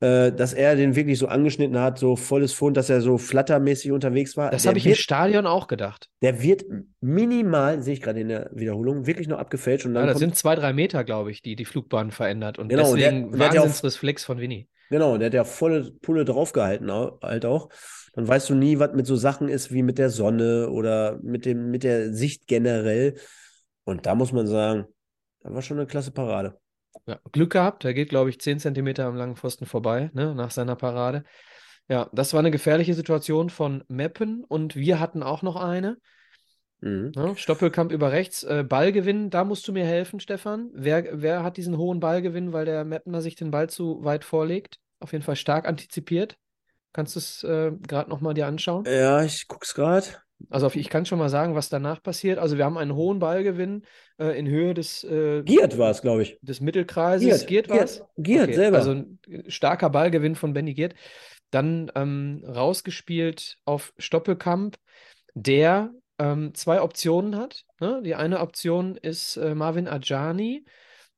Speaker 1: Äh, dass er den wirklich so angeschnitten hat, so volles Fund, dass er so flattermäßig unterwegs war.
Speaker 2: Das
Speaker 1: Der
Speaker 2: habe ich
Speaker 1: wird,
Speaker 2: im Stadion auch gedacht.
Speaker 1: Der wird minimal, sehe ich gerade in der Wiederholung, wirklich noch abgefälscht. Und dann
Speaker 2: Ja, das sind zwei, drei Meter, glaube ich, die die Flugbahn verändert. Und
Speaker 1: Genau, der-
Speaker 2: deswegen
Speaker 1: der hat ja auch-
Speaker 2: Wahnsinnsreflex von Winnie.
Speaker 1: genau, der hat ja volle Pulle draufgehalten, au- halt auch. Dann weißt du nie, was mit so Sachen ist wie mit der Sonne oder mit dem, mit der Sicht generell. Und da muss man sagen, das war schon eine klasse Parade.
Speaker 2: Ja, Glück gehabt, der geht, glaube ich, 10 Zentimeter am langen Pfosten vorbei, ne, nach seiner Parade. Ja, das war eine gefährliche Situation von Meppen und wir hatten auch noch eine.
Speaker 1: Mhm.
Speaker 2: Ne? Stoppelkamp über rechts, äh, Ballgewinn, da musst du mir helfen, Stefan. Wer, wer hat diesen hohen Ballgewinn, weil der Meppener sich den Ball zu weit vorlegt? Auf jeden Fall stark antizipiert. Kannst du es äh, gerade nochmal dir anschauen?
Speaker 1: Ja, ich guck's gerade.
Speaker 2: Also ich kann schon mal sagen, was danach passiert. Also wir haben einen hohen Ballgewinn äh, in Höhe des, äh,
Speaker 1: Giert war es, glaube ich.
Speaker 2: des Mittelkreises. Giert war's?
Speaker 1: Giert
Speaker 2: Okay,
Speaker 1: selber.
Speaker 2: Also ein starker Ballgewinn von Benny Giert. Dann ähm, rausgespielt auf Stoppelkamp, der ähm, zwei Optionen hat. Ne? Die eine Option ist äh, Marvin Ajani,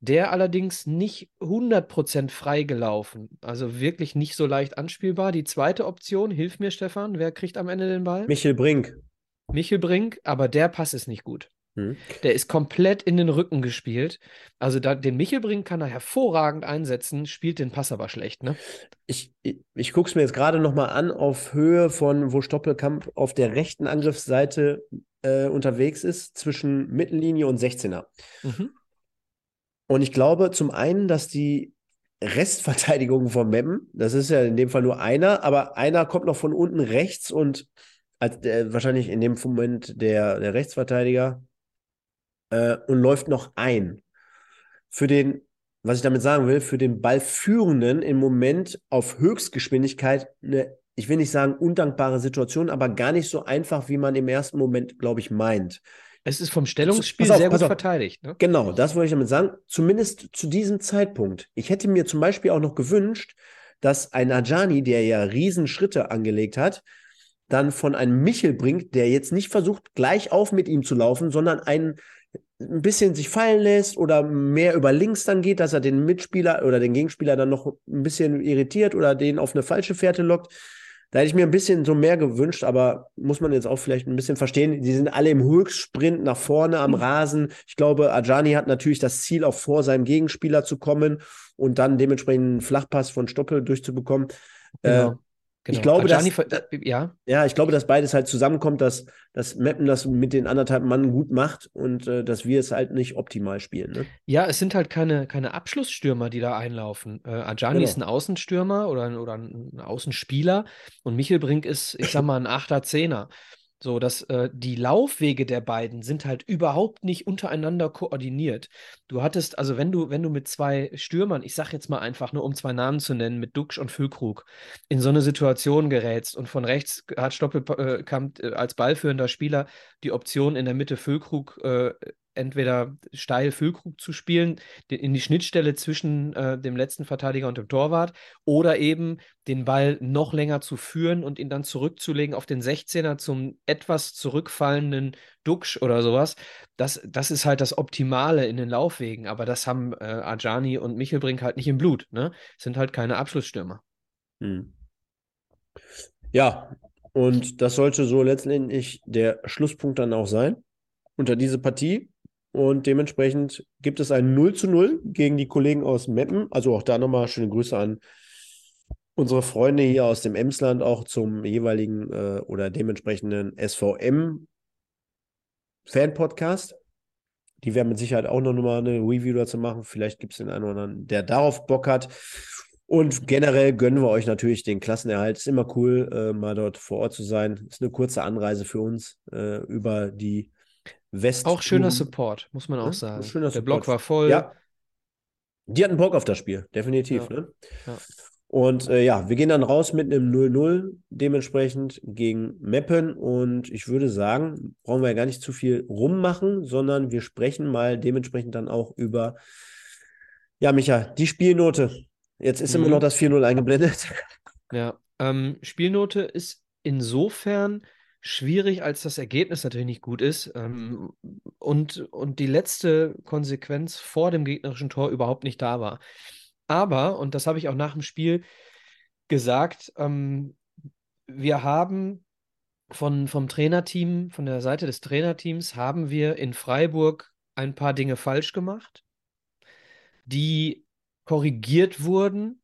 Speaker 2: der allerdings nicht 100% frei gelaufen. Also wirklich nicht so leicht anspielbar. Die zweite Option, hilf mir Stefan, wer kriegt am Ende den Ball?
Speaker 1: Michel Brink.
Speaker 2: Michel Brink, aber der Pass ist nicht gut.
Speaker 1: Mhm.
Speaker 2: Der ist komplett in den Rücken gespielt. Also da, den Michel Brink kann er hervorragend einsetzen, spielt den Pass aber schlecht, ne?
Speaker 1: Ich, ich, ich gucke es mir jetzt gerade nochmal an, auf Höhe von, wo Stoppelkamp auf der rechten Angriffsseite äh, unterwegs ist, zwischen Mittellinie und 16er.
Speaker 2: Mhm.
Speaker 1: Und ich glaube zum einen, dass die Restverteidigung von Meppen, das ist ja in dem Fall nur einer, aber einer kommt noch von unten rechts und als der, wahrscheinlich in dem Moment der, der Rechtsverteidiger äh, und läuft noch ein. Für den, was ich damit sagen will, für den Ballführenden im Moment auf Höchstgeschwindigkeit eine, ich will nicht sagen undankbare Situation, aber gar nicht so einfach, wie man im ersten Moment, glaube ich, meint.
Speaker 2: Es ist vom Stellungsspiel
Speaker 1: auf,
Speaker 2: sehr gut
Speaker 1: auf.
Speaker 2: verteidigt, ne?
Speaker 1: Genau, das wollte ich damit sagen. Zumindest zu diesem Zeitpunkt. Ich hätte mir zum Beispiel auch noch gewünscht, dass ein Ajani, der ja Riesenschritte angelegt hat, dann von einem Michel bringt, der jetzt nicht versucht, gleich auf mit ihm zu laufen, sondern einen ein bisschen sich fallen lässt oder mehr über links dann geht, dass er den Mitspieler oder den Gegenspieler dann noch ein bisschen irritiert oder den auf eine falsche Fährte lockt. Da hätte ich mir ein bisschen so mehr gewünscht, aber muss man jetzt auch vielleicht ein bisschen verstehen. Die sind alle im Höchstsprint nach vorne am Rasen. Ich glaube, Ajani hat natürlich das Ziel, auch vor seinem Gegenspieler zu kommen und dann dementsprechend einen Flachpass von Stoppel durchzubekommen. Äh, ich glaube, dass-
Speaker 2: äh, ja,
Speaker 1: ja, ich glaube, dass beides halt zusammenkommt, dass, dass Meppen das mit den anderthalb Mann gut macht und äh, dass wir es halt nicht optimal spielen. Ne?
Speaker 2: ja, es sind halt keine, keine Abschlussstürmer, die da einlaufen. Äh, Ajani
Speaker 1: Genau.
Speaker 2: ist ein Außenstürmer oder, ein- oder ein Außenspieler und Michel Brink ist, ich sag mal, ein Achter, Zehner. So, dass äh, die Laufwege der beiden sind halt überhaupt nicht untereinander koordiniert. Du hattest, also wenn du, wenn du mit zwei Stürmern, ich sag jetzt mal einfach nur, um zwei Namen zu nennen, mit Duxch und Füllkrug, in so eine Situation gerätst und von rechts hat Stoppelkamp äh, als ballführender Spieler die Option in der Mitte Füllkrug äh, entweder steil Füllkrug zu spielen, in die Schnittstelle zwischen äh, dem letzten Verteidiger und dem Torwart, oder eben den Ball noch länger zu führen und ihn dann zurückzulegen auf den 16er zum etwas zurückfallenden Duxch oder sowas. Das, das ist halt das Optimale in den Laufwegen, aber das haben äh, Ajani und Michelbrink halt nicht im Blut, ne? Sind halt keine Abschlussstürmer.
Speaker 1: Hm. Ja, und das sollte so letztendlich der Schlusspunkt dann auch sein unter diese Partie. Und dementsprechend gibt es ein 0 zu 0 gegen die Kollegen aus Meppen. Also auch da nochmal schöne Grüße an unsere Freunde hier aus dem Emsland, auch zum jeweiligen äh, oder dementsprechenden SVM Fan-Podcast. Die werden mit Sicherheit auch noch mal eine Review dazu machen. Vielleicht gibt es den einen oder anderen, der darauf Bock hat. Und generell gönnen wir euch natürlich den Klassenerhalt. Ist immer cool, äh, mal dort vor Ort zu sein. Ist eine kurze Anreise für uns äh, über die West.
Speaker 2: Auch schöner Support, muss man auch
Speaker 1: Ja,
Speaker 2: sagen.
Speaker 1: schöner
Speaker 2: Der Block war voll.
Speaker 1: Ja. Die hatten Bock auf das Spiel, definitiv.
Speaker 2: Ja.
Speaker 1: Ne?
Speaker 2: Ja.
Speaker 1: Und äh, ja, wir gehen dann raus mit einem 0-0 dementsprechend gegen Meppen. Und ich würde sagen, brauchen wir ja gar nicht zu viel rummachen, sondern wir sprechen mal dementsprechend dann auch über, ja, Micha, die Spielnote. Jetzt ist immer
Speaker 2: Mhm.
Speaker 1: noch das 4-0 eingeblendet.
Speaker 2: Ja, ähm, Spielnote ist insofern schwierig, als das Ergebnis natürlich nicht gut ist ähm, und, und die letzte Konsequenz vor dem gegnerischen Tor überhaupt nicht da war. Aber, und das habe ich auch nach dem Spiel gesagt, ähm, wir haben von, vom Trainerteam, von der Seite des Trainerteams, haben wir in Freiburg ein paar Dinge falsch gemacht, die korrigiert wurden.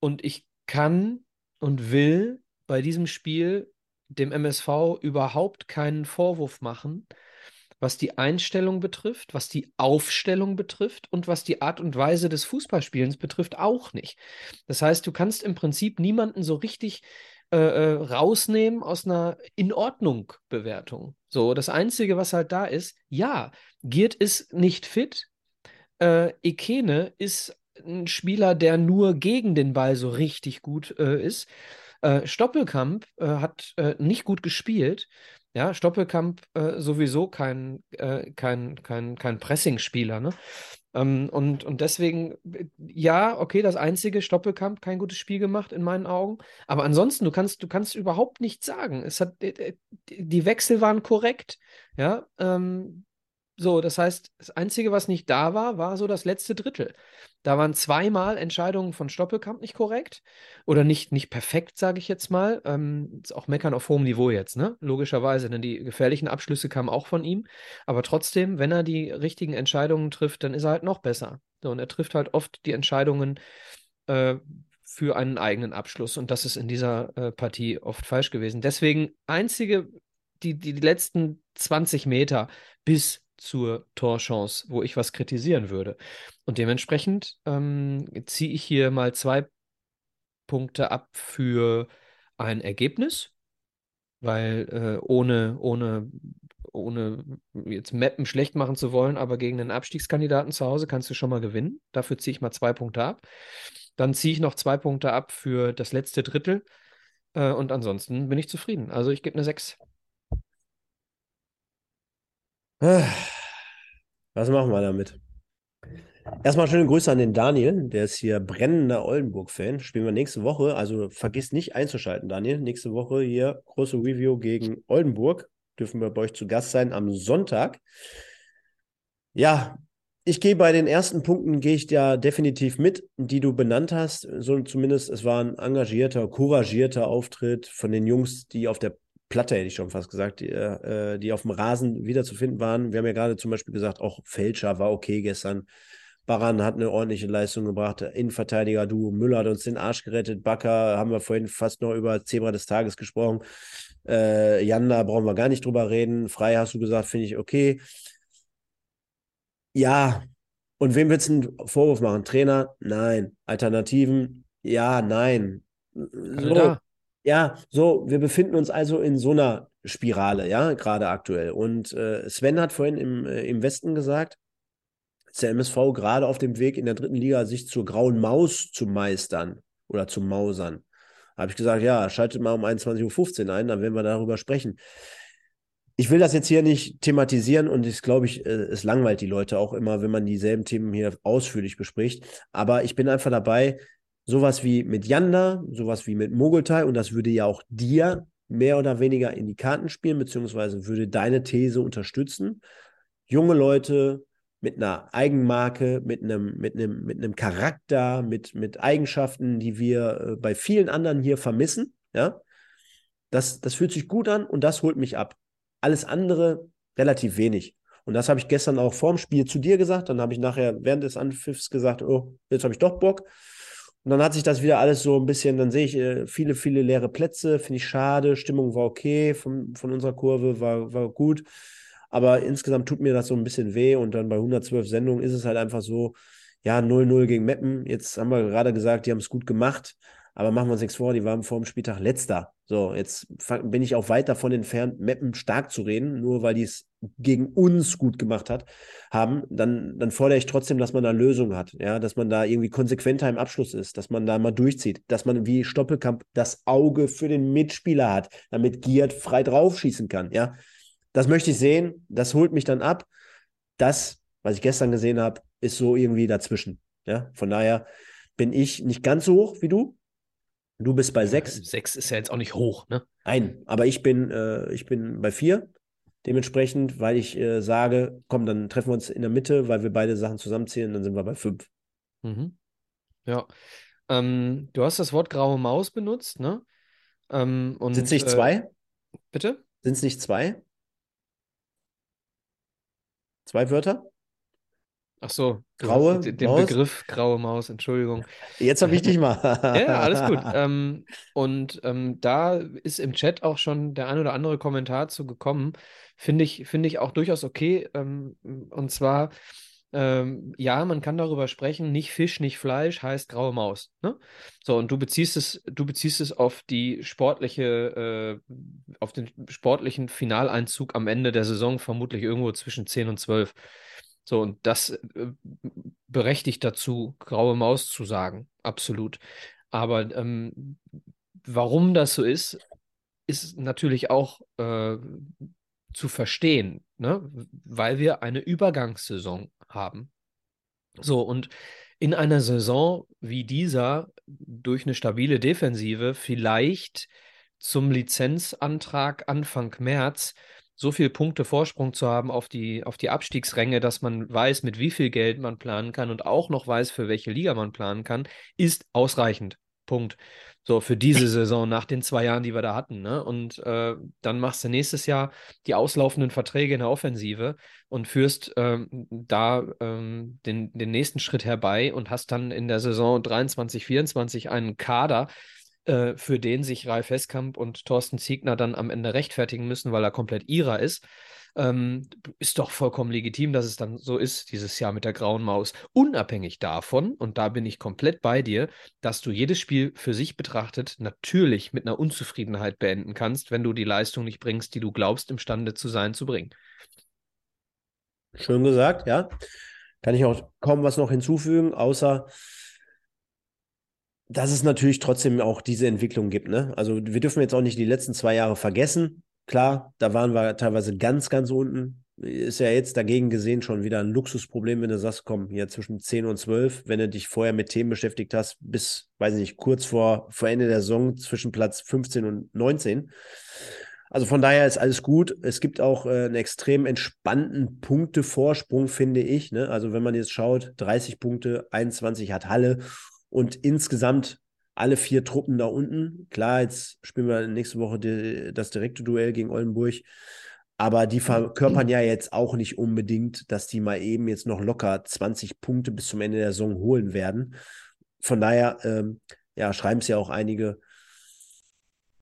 Speaker 2: Und ich kann und will bei diesem Spiel dem MSV überhaupt keinen Vorwurf machen, was die Einstellung betrifft, was die Aufstellung betrifft und was die Art und Weise des Fußballspielens betrifft, auch nicht. Das heißt, du kannst im Prinzip niemanden so richtig äh, äh rausnehmen aus einer In-Ordnung-Bewertung. So, das Einzige, was halt da ist, ja, Giert ist nicht fit. Äh, Ekene ist ein Spieler, der nur gegen den Ball so richtig gut äh, ist. Äh, Stoppelkamp äh, hat äh, nicht gut gespielt. Ja, Stoppelkamp äh, sowieso kein, äh, kein, kein, kein Pressing-Spieler, ne? Ähm, und, und deswegen, ja, okay, das einzige Stoppelkamp kein gutes Spiel gemacht in meinen Augen. Aber ansonsten, du kannst, du kannst überhaupt nichts sagen. Es hat, die Wechsel waren korrekt. Ja, ähm, so, das heißt, das Einzige, was nicht da war, war so das letzte Drittel. Da waren zweimal Entscheidungen von Stoppelkamp nicht korrekt oder nicht, nicht perfekt, sage ich jetzt mal. Ähm, ist auch meckern auf hohem Niveau jetzt, ne? Logischerweise, denn die gefährlichen Abschlüsse kamen auch von ihm. Aber trotzdem, wenn er die richtigen Entscheidungen trifft, dann ist er halt noch besser. So, und er trifft halt oft die Entscheidungen äh, für einen eigenen Abschluss. Und das ist in dieser äh, Partie oft falsch gewesen. Deswegen einzige, die, die, die letzten 20 Meter bis zur Torchance, wo ich was kritisieren würde. Und dementsprechend ähm, ziehe ich hier mal zwei Punkte ab für ein Ergebnis, weil äh, ohne, ohne, ohne jetzt Mappen schlecht machen zu wollen, aber gegen einen Abstiegskandidaten zu Hause kannst du schon mal gewinnen. Dafür ziehe ich mal zwei Punkte ab. Dann ziehe ich noch zwei Punkte ab für das letzte Drittel. Äh, und ansonsten bin ich zufrieden. Also ich gebe eine 6.
Speaker 1: Was machen wir damit? Erstmal schöne Grüße an den Daniel, der ist hier brennender Oldenburg-Fan. Spielen wir nächste Woche, also vergiss nicht einzuschalten, Daniel. Nächste Woche hier große Review gegen Oldenburg. Dürfen wir bei euch zu Gast sein am Sonntag. Ja, ich gehe bei den ersten Punkten, gehe ich ja definitiv mit, die du benannt hast. So zumindest, es war ein engagierter, couragierter Auftritt von den Jungs, die auf der Platte, hätte ich schon fast gesagt, die, äh, die auf dem Rasen wiederzufinden waren. Wir haben ja gerade zum Beispiel gesagt, auch Fälscher war okay gestern. Baran hat eine ordentliche Leistung gebracht. Innenverteidiger Du, Müller hat uns den Arsch gerettet. Bakker haben wir vorhin fast noch über Zebra des Tages gesprochen. Äh, Janda brauchen wir gar nicht drüber reden. Frei hast du gesagt, finde ich okay. Ja, und wem willst du einen Vorwurf machen? Trainer? Nein. Alternativen? Ja, nein. So, ja, so, wir befinden uns also in so einer Spirale, ja, gerade aktuell. Und äh, Sven hat vorhin im, äh, im Westen gesagt, dass der MSV gerade auf dem Weg in der dritten Liga sich zur grauen Maus zu meistern oder zu mausern. Habe ich gesagt, ja, schaltet mal um 21.15 Uhr ein, dann werden wir darüber sprechen. Ich will das jetzt hier nicht thematisieren und ich glaube, ich, äh, es langweilt die Leute auch immer, wenn man dieselben Themen hier ausführlich bespricht. Aber ich bin einfach dabei, sowas wie mit Yanda, sowas wie mit Mogultai und das würde ja auch dir mehr oder weniger in die Karten spielen, beziehungsweise würde deine These unterstützen. Junge Leute mit einer Eigenmarke, mit einem, mit einem, mit einem Charakter, mit, mit Eigenschaften, die wir äh, bei vielen anderen hier vermissen, ja. Das, das fühlt sich gut an und das holt mich ab. Alles andere relativ wenig. Und das habe ich gestern auch vorm Spiel zu dir gesagt. Dann habe ich nachher während des Anpfiffs gesagt, oh, jetzt habe ich doch Bock. Und dann hat sich das wieder alles so ein bisschen, dann sehe ich äh, viele, viele leere Plätze, finde ich schade. Stimmung war okay von, von unserer Kurve, war, war gut. Aber insgesamt tut mir das so ein bisschen weh. Und dann bei 112 Sendungen ist es halt einfach so, ja, 0-0 gegen Meppen. Jetzt haben wir gerade gesagt, die haben es gut gemacht. Aber machen wir uns nichts vor, die waren vor dem Spieltag letzter. So, jetzt bin ich auch weit davon entfernt, Meppen stark zu reden, nur weil die es gegen uns gut gemacht hat, haben, dann, dann fordere ich trotzdem, dass man da Lösungen hat, ja, dass man da irgendwie konsequenter im Abschluss ist, dass man da mal durchzieht, dass man wie Stoppelkamp das Auge für den Mitspieler hat, damit Giert frei draufschießen kann, ja. Das möchte ich sehen, das holt mich dann ab. Das, was ich gestern gesehen habe, ist so irgendwie dazwischen, ja. Von daher bin ich nicht ganz so hoch wie du, Du bist bei sechs.
Speaker 2: Sechs ist ja jetzt auch nicht hoch, ne?
Speaker 1: Nein, aber ich bin, äh, ich bin bei vier. Dementsprechend, weil ich äh, sage, komm, dann treffen wir uns in der Mitte, weil wir beide Sachen zusammenzählen, dann sind wir bei fünf.
Speaker 2: Mhm. Ja. Ähm, du hast das Wort graue Maus benutzt, ne? Ähm, und,
Speaker 1: Sind es nicht
Speaker 2: äh,
Speaker 1: zwei?
Speaker 2: bitte?
Speaker 1: Sind es nicht zwei? Zwei Wörter?
Speaker 2: Ach so,
Speaker 1: Graue
Speaker 2: den
Speaker 1: Maus?
Speaker 2: Begriff graue Maus, Entschuldigung.
Speaker 1: Jetzt habe ich dich mal.
Speaker 2: Ja, ja, alles gut. Ähm, und ähm, da ist im Chat auch schon der ein oder andere Kommentar zu gekommen. Finde ich, finde ich auch durchaus okay. Ähm, und zwar, ähm, ja, man kann darüber sprechen, nicht Fisch, nicht Fleisch heißt graue Maus. Ne? So, und du beziehst es, du beziehst es auf die sportliche, äh, auf den sportlichen Finaleinzug am Ende der Saison, vermutlich irgendwo zwischen 10 und 12. So, und das äh, berechtigt dazu, graue Maus zu sagen, absolut. Aber ähm, warum das so ist, ist natürlich auch äh, zu verstehen, ne? Weil wir eine Übergangssaison haben. So, und in einer Saison wie dieser durch eine stabile Defensive vielleicht zum Lizenzantrag Anfang März so viele Punkte Vorsprung zu haben auf die, auf die Abstiegsränge, dass man weiß, mit wie viel Geld man planen kann und auch noch weiß, für welche Liga man planen kann, ist ausreichend. Punkt. So, für diese Saison nach den zwei Jahren, die wir da hatten. Ne? Und äh, dann machst du nächstes Jahr die auslaufenden Verträge in der Offensive und führst ähm, da ähm, den, den nächsten Schritt herbei und hast dann in der Saison 23, 24 einen Kader, äh, für den sich Ralf Heskamp und Thorsten Ziegner dann am Ende rechtfertigen müssen, weil er komplett ihrer ist. Ähm, ist doch vollkommen legitim, dass es dann so ist, dieses Jahr mit der grauen Maus. Unabhängig davon, und da bin ich komplett bei dir, dass du jedes Spiel für sich betrachtet natürlich mit einer Unzufriedenheit beenden kannst, wenn du die Leistung nicht bringst, die du glaubst, imstande zu sein, zu bringen.
Speaker 1: Schön gesagt, ja. Kann ich auch kaum was noch hinzufügen, außer dass es natürlich trotzdem auch diese Entwicklung gibt. Ne? Also wir dürfen jetzt auch nicht die letzten zwei Jahre vergessen. Klar, da waren wir teilweise ganz, ganz unten. Ist ja jetzt dagegen gesehen schon wieder ein Luxusproblem, wenn du sagst, komm, hier zwischen 10 und 12, wenn du dich vorher mit Themen beschäftigt hast, bis, weiß ich nicht, kurz vor, vor Ende der Saison zwischen Platz 15 und 19. Also von daher ist alles gut. Es gibt auch äh, einen extrem entspannten Punktevorsprung, finde ich. Ne? Also wenn man jetzt schaut, 30 Punkte, 21 hat Halle und insgesamt alle vier Truppen da unten. Klar, jetzt spielen wir nächste Woche die, das direkte Duell gegen Oldenburg. Aber die verkörpern ja jetzt auch nicht unbedingt, dass die mal eben jetzt noch locker 20 Punkte bis zum Ende der Saison holen werden. Von daher, ähm, ja, schreiben es ja auch einige.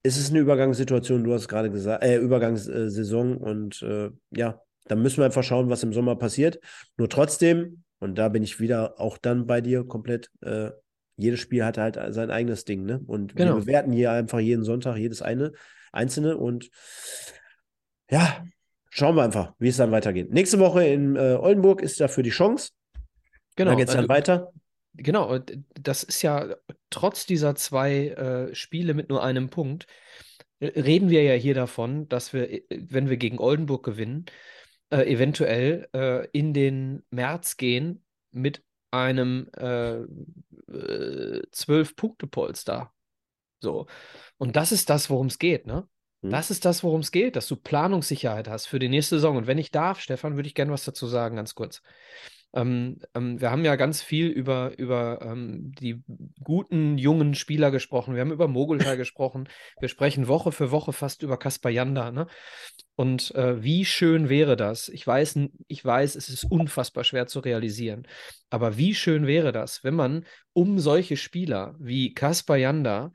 Speaker 1: Es ist eine Übergangssituation, du hast gerade gesagt, äh, Übergangssaison und äh, ja, dann müssen wir einfach schauen, was im Sommer passiert. Nur trotzdem, und da bin ich wieder auch dann bei dir komplett, äh, jedes Spiel hat halt sein eigenes Ding, ne? Und genau. wir bewerten hier einfach jeden Sonntag jedes eine einzelne und ja, schauen wir einfach, wie es dann weitergeht. Nächste Woche in äh, Oldenburg ist dafür die Chance. Genau. Da geht es dann also, weiter.
Speaker 2: Genau, das ist ja trotz dieser zwei äh, Spiele mit nur einem Punkt, reden wir ja hier davon, dass wir, äh, wenn wir gegen Oldenburg gewinnen, äh, eventuell äh, in den März gehen mit einem äh, Zwölf-Punkte-Polster. So. Und das ist das, worum es geht, ne? Hm. Das ist das, worum es geht, dass du Planungssicherheit hast für die nächste Saison. Und wenn ich darf, Stefan, würde ich gerne was dazu sagen, ganz kurz. Ähm, ähm, wir haben ja ganz viel über, über ähm, die guten jungen Spieler gesprochen. Wir haben über Mogultai gesprochen. Wir sprechen Woche für Woche fast über Kaspar Janda. Ne? Und äh, wie schön wäre das? Ich weiß, ich weiß, es ist unfassbar schwer zu realisieren. Aber wie schön wäre das, wenn man um solche Spieler wie Kaspar Janda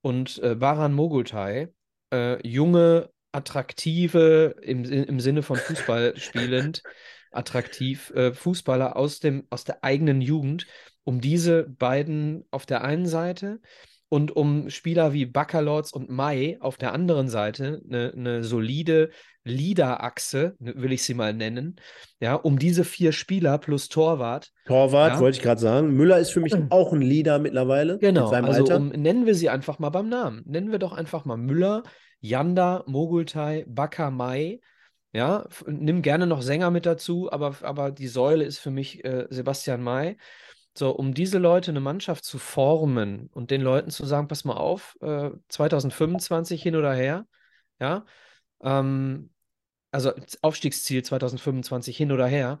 Speaker 2: und äh, Baran Mogultai äh, junge, attraktive, im, im Sinne von Fußball spielend, attraktiv äh, Fußballer aus, dem, aus der eigenen Jugend, um diese beiden auf der einen Seite und um Spieler wie Baccalords und Mai auf der anderen Seite eine, eine solide Leader-Achse, ne, will ich sie mal nennen, ja, um diese vier Spieler plus Torwart.
Speaker 1: Torwart, ja. wollte ich gerade sagen. Müller ist für mich auch ein Leader mittlerweile.
Speaker 2: Genau, also um, nennen wir sie einfach mal beim Namen. Nennen wir doch einfach mal Müller, Yanda, Mogultai, Baka, Mai. Ja, nimm gerne noch Sänger mit dazu, aber, aber die Säule ist für mich äh, Sebastian May. So, um diese Leute eine Mannschaft zu formen und den Leuten zu sagen, pass mal auf, äh, 2025 hin oder her, ja, ähm, also Aufstiegsziel 2025 hin oder her,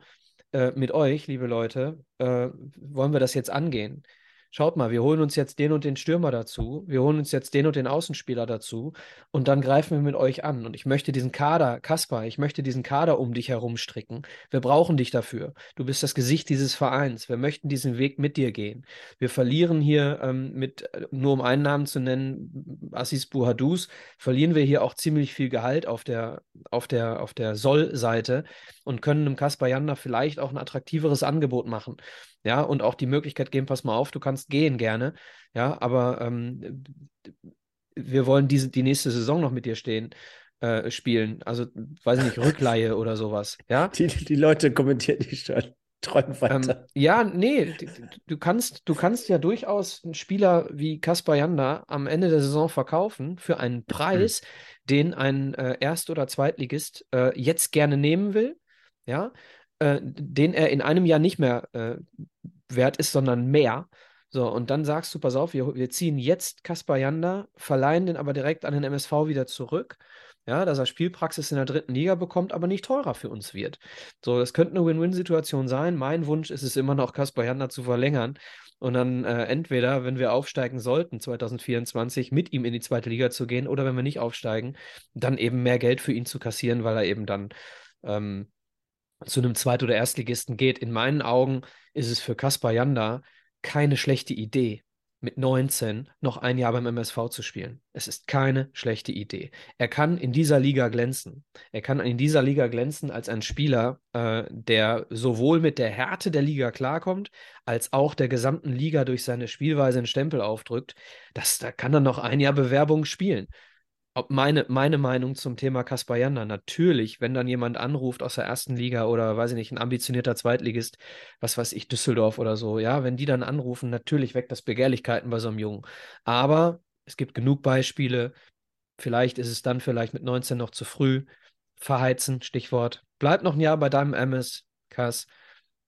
Speaker 2: äh, mit euch, liebe Leute, äh, wollen wir das jetzt angehen. Schaut mal, wir holen uns jetzt den und den Stürmer dazu, wir holen uns jetzt den und den Außenspieler dazu und dann greifen wir mit euch an. Und ich möchte diesen Kader, Kaspar, ich möchte diesen Kader um dich herum stricken. Wir brauchen dich dafür. Du bist das Gesicht dieses Vereins. Wir möchten diesen Weg mit dir gehen. Wir verlieren hier ähm, mit, äh, nur um einen Namen zu nennen, Assis Buhadus, verlieren wir hier auch ziemlich viel Gehalt auf der, auf der, auf der Soll-Seite und können einem Kaspar Janda vielleicht auch ein attraktiveres Angebot machen ja, und auch die Möglichkeit geben, pass mal auf, du kannst gehen gerne, ja, aber ähm, wir wollen diese, die nächste Saison noch mit dir stehen. Äh, spielen, also weiß ich nicht, Rückleihe oder sowas, ja.
Speaker 1: Die, die Leute kommentieren die schon. Träumen weiter.
Speaker 2: Ähm, ja, nee, du kannst, du kannst ja durchaus einen Spieler wie Kaspar Janda am Ende der Saison verkaufen für einen Preis, mhm. den ein äh, Erst- oder Zweitligist äh, jetzt gerne nehmen will, ja, äh, den er in einem Jahr nicht mehr äh, wert ist, sondern mehr. So, und dann sagst du, pass auf, wir, wir ziehen jetzt Kaspar Janda, verleihen den aber direkt an den MSV wieder zurück. Ja, dass er Spielpraxis in der dritten Liga bekommt, aber nicht teurer für uns wird. So, das könnte eine Win-Win-Situation sein. Mein Wunsch ist es immer noch, Kaspar Janda zu verlängern und dann äh, entweder, wenn wir aufsteigen sollten, 2024 mit ihm in die zweite Liga zu gehen oder wenn wir nicht aufsteigen, dann eben mehr Geld für ihn zu kassieren, weil er eben dann ähm, zu einem Zweit- oder Erstligisten geht. In meinen Augen ist es für Kaspar Janda keine schlechte Idee, mit 19 noch ein Jahr beim MSV zu spielen. Es ist keine schlechte Idee. Er kann in dieser Liga glänzen. Er kann in dieser Liga glänzen als ein Spieler, äh, der sowohl mit der Härte der Liga klarkommt, als auch der gesamten Liga durch seine Spielweise einen Stempel aufdrückt. Das, da kann er noch ein Jahr Bewerbung spielen meine, meine Meinung zum Thema Kaspar Janda, natürlich, wenn dann jemand anruft aus der ersten Liga oder weiß ich nicht, ein ambitionierter Zweitligist, was weiß ich, Düsseldorf oder so, ja, wenn die dann anrufen, natürlich weckt das Begehrlichkeiten bei so einem Jungen. Aber es gibt genug Beispiele, vielleicht ist es dann vielleicht mit 19 noch zu früh. Verheizen, Stichwort. Bleib noch ein Jahr bei deinem MS, Kass,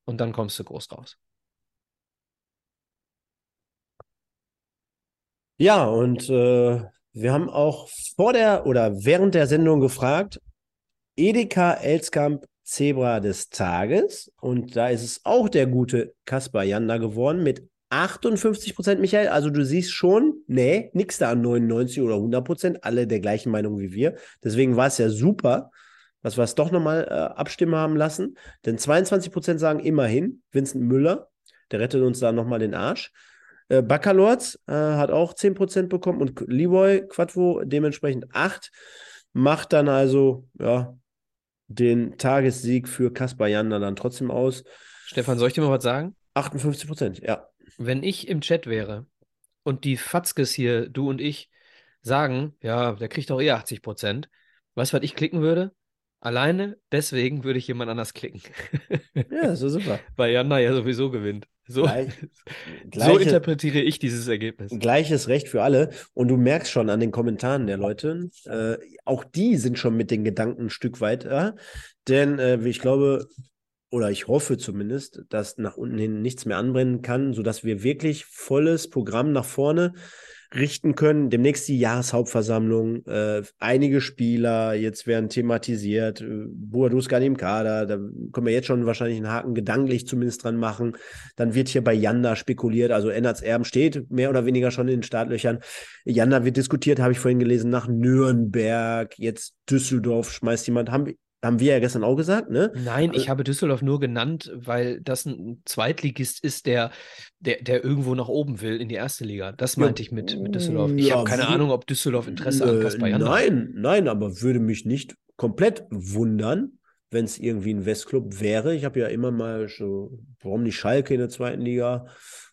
Speaker 2: und dann kommst du groß raus.
Speaker 1: Ja, und äh, wir haben auch vor der oder während der Sendung gefragt, Edeka Elskamp Zebra des Tages. Und da ist es auch der gute Kaspar Janda geworden mit 58 Prozent, Michael. Also du siehst schon, nee, nix da an 99 oder 100 Prozent. Alle der gleichen Meinung wie wir. Deswegen war es ja super, dass wir es doch nochmal äh, abstimmen haben lassen. Denn 22 Prozent sagen immerhin, Vincent Müller, der rettet uns da nochmal den Arsch. Äh, Baccalords äh, hat auch 10% bekommen und Leroy Quadvo dementsprechend 8. Macht dann also ja, den Tagessieg für Kaspar Janda dann trotzdem aus.
Speaker 2: Stefan, soll ich dir mal was sagen?
Speaker 1: 58% ja.
Speaker 2: Wenn ich im Chat wäre und die Fatzkes hier, du und ich, sagen, ja, der kriegt doch eh 80 Prozent, weißt du, was ich klicken würde? Alleine deswegen würde ich jemand anders klicken.
Speaker 1: Ja, so super.
Speaker 2: Weil Janda ja sowieso gewinnt. So, Gleich, so interpretiere ich dieses Ergebnis.
Speaker 1: Gleiches Recht für alle. Und du merkst schon an den Kommentaren der Leute, äh, auch die sind schon mit den Gedanken ein Stück weiter. Denn äh, ich glaube, oder ich hoffe zumindest, dass nach unten hin nichts mehr anbrennen kann, sodass wir wirklich volles Programm nach vorne richten können. Demnächst die Jahreshauptversammlung, äh, einige Spieler jetzt werden thematisiert, äh, Buadus gar nicht im Kader, da können wir jetzt schon wahrscheinlich einen Haken gedanklich zumindest dran machen. Dann wird hier bei Janda spekuliert, also Ennards Erben steht mehr oder weniger schon in den Startlöchern. Janda wird diskutiert, habe ich vorhin gelesen, nach Nürnberg, jetzt Düsseldorf schmeißt jemand, haben, haben wir ja gestern auch gesagt, ne?
Speaker 2: Nein, ich habe Düsseldorf nur genannt, weil das ein Zweitligist ist, der, der, der irgendwo nach oben will in die erste Liga. Das meinte ja, ich mit, mit Düsseldorf. Ich ja, habe keine Ahnung, ob Düsseldorf Interesse äh, an Kaspar Jan
Speaker 1: Nein, nein, aber würde mich nicht komplett wundern, wenn es irgendwie ein Westclub wäre. Ich habe ja immer mal so, warum nicht Schalke in der zweiten Liga?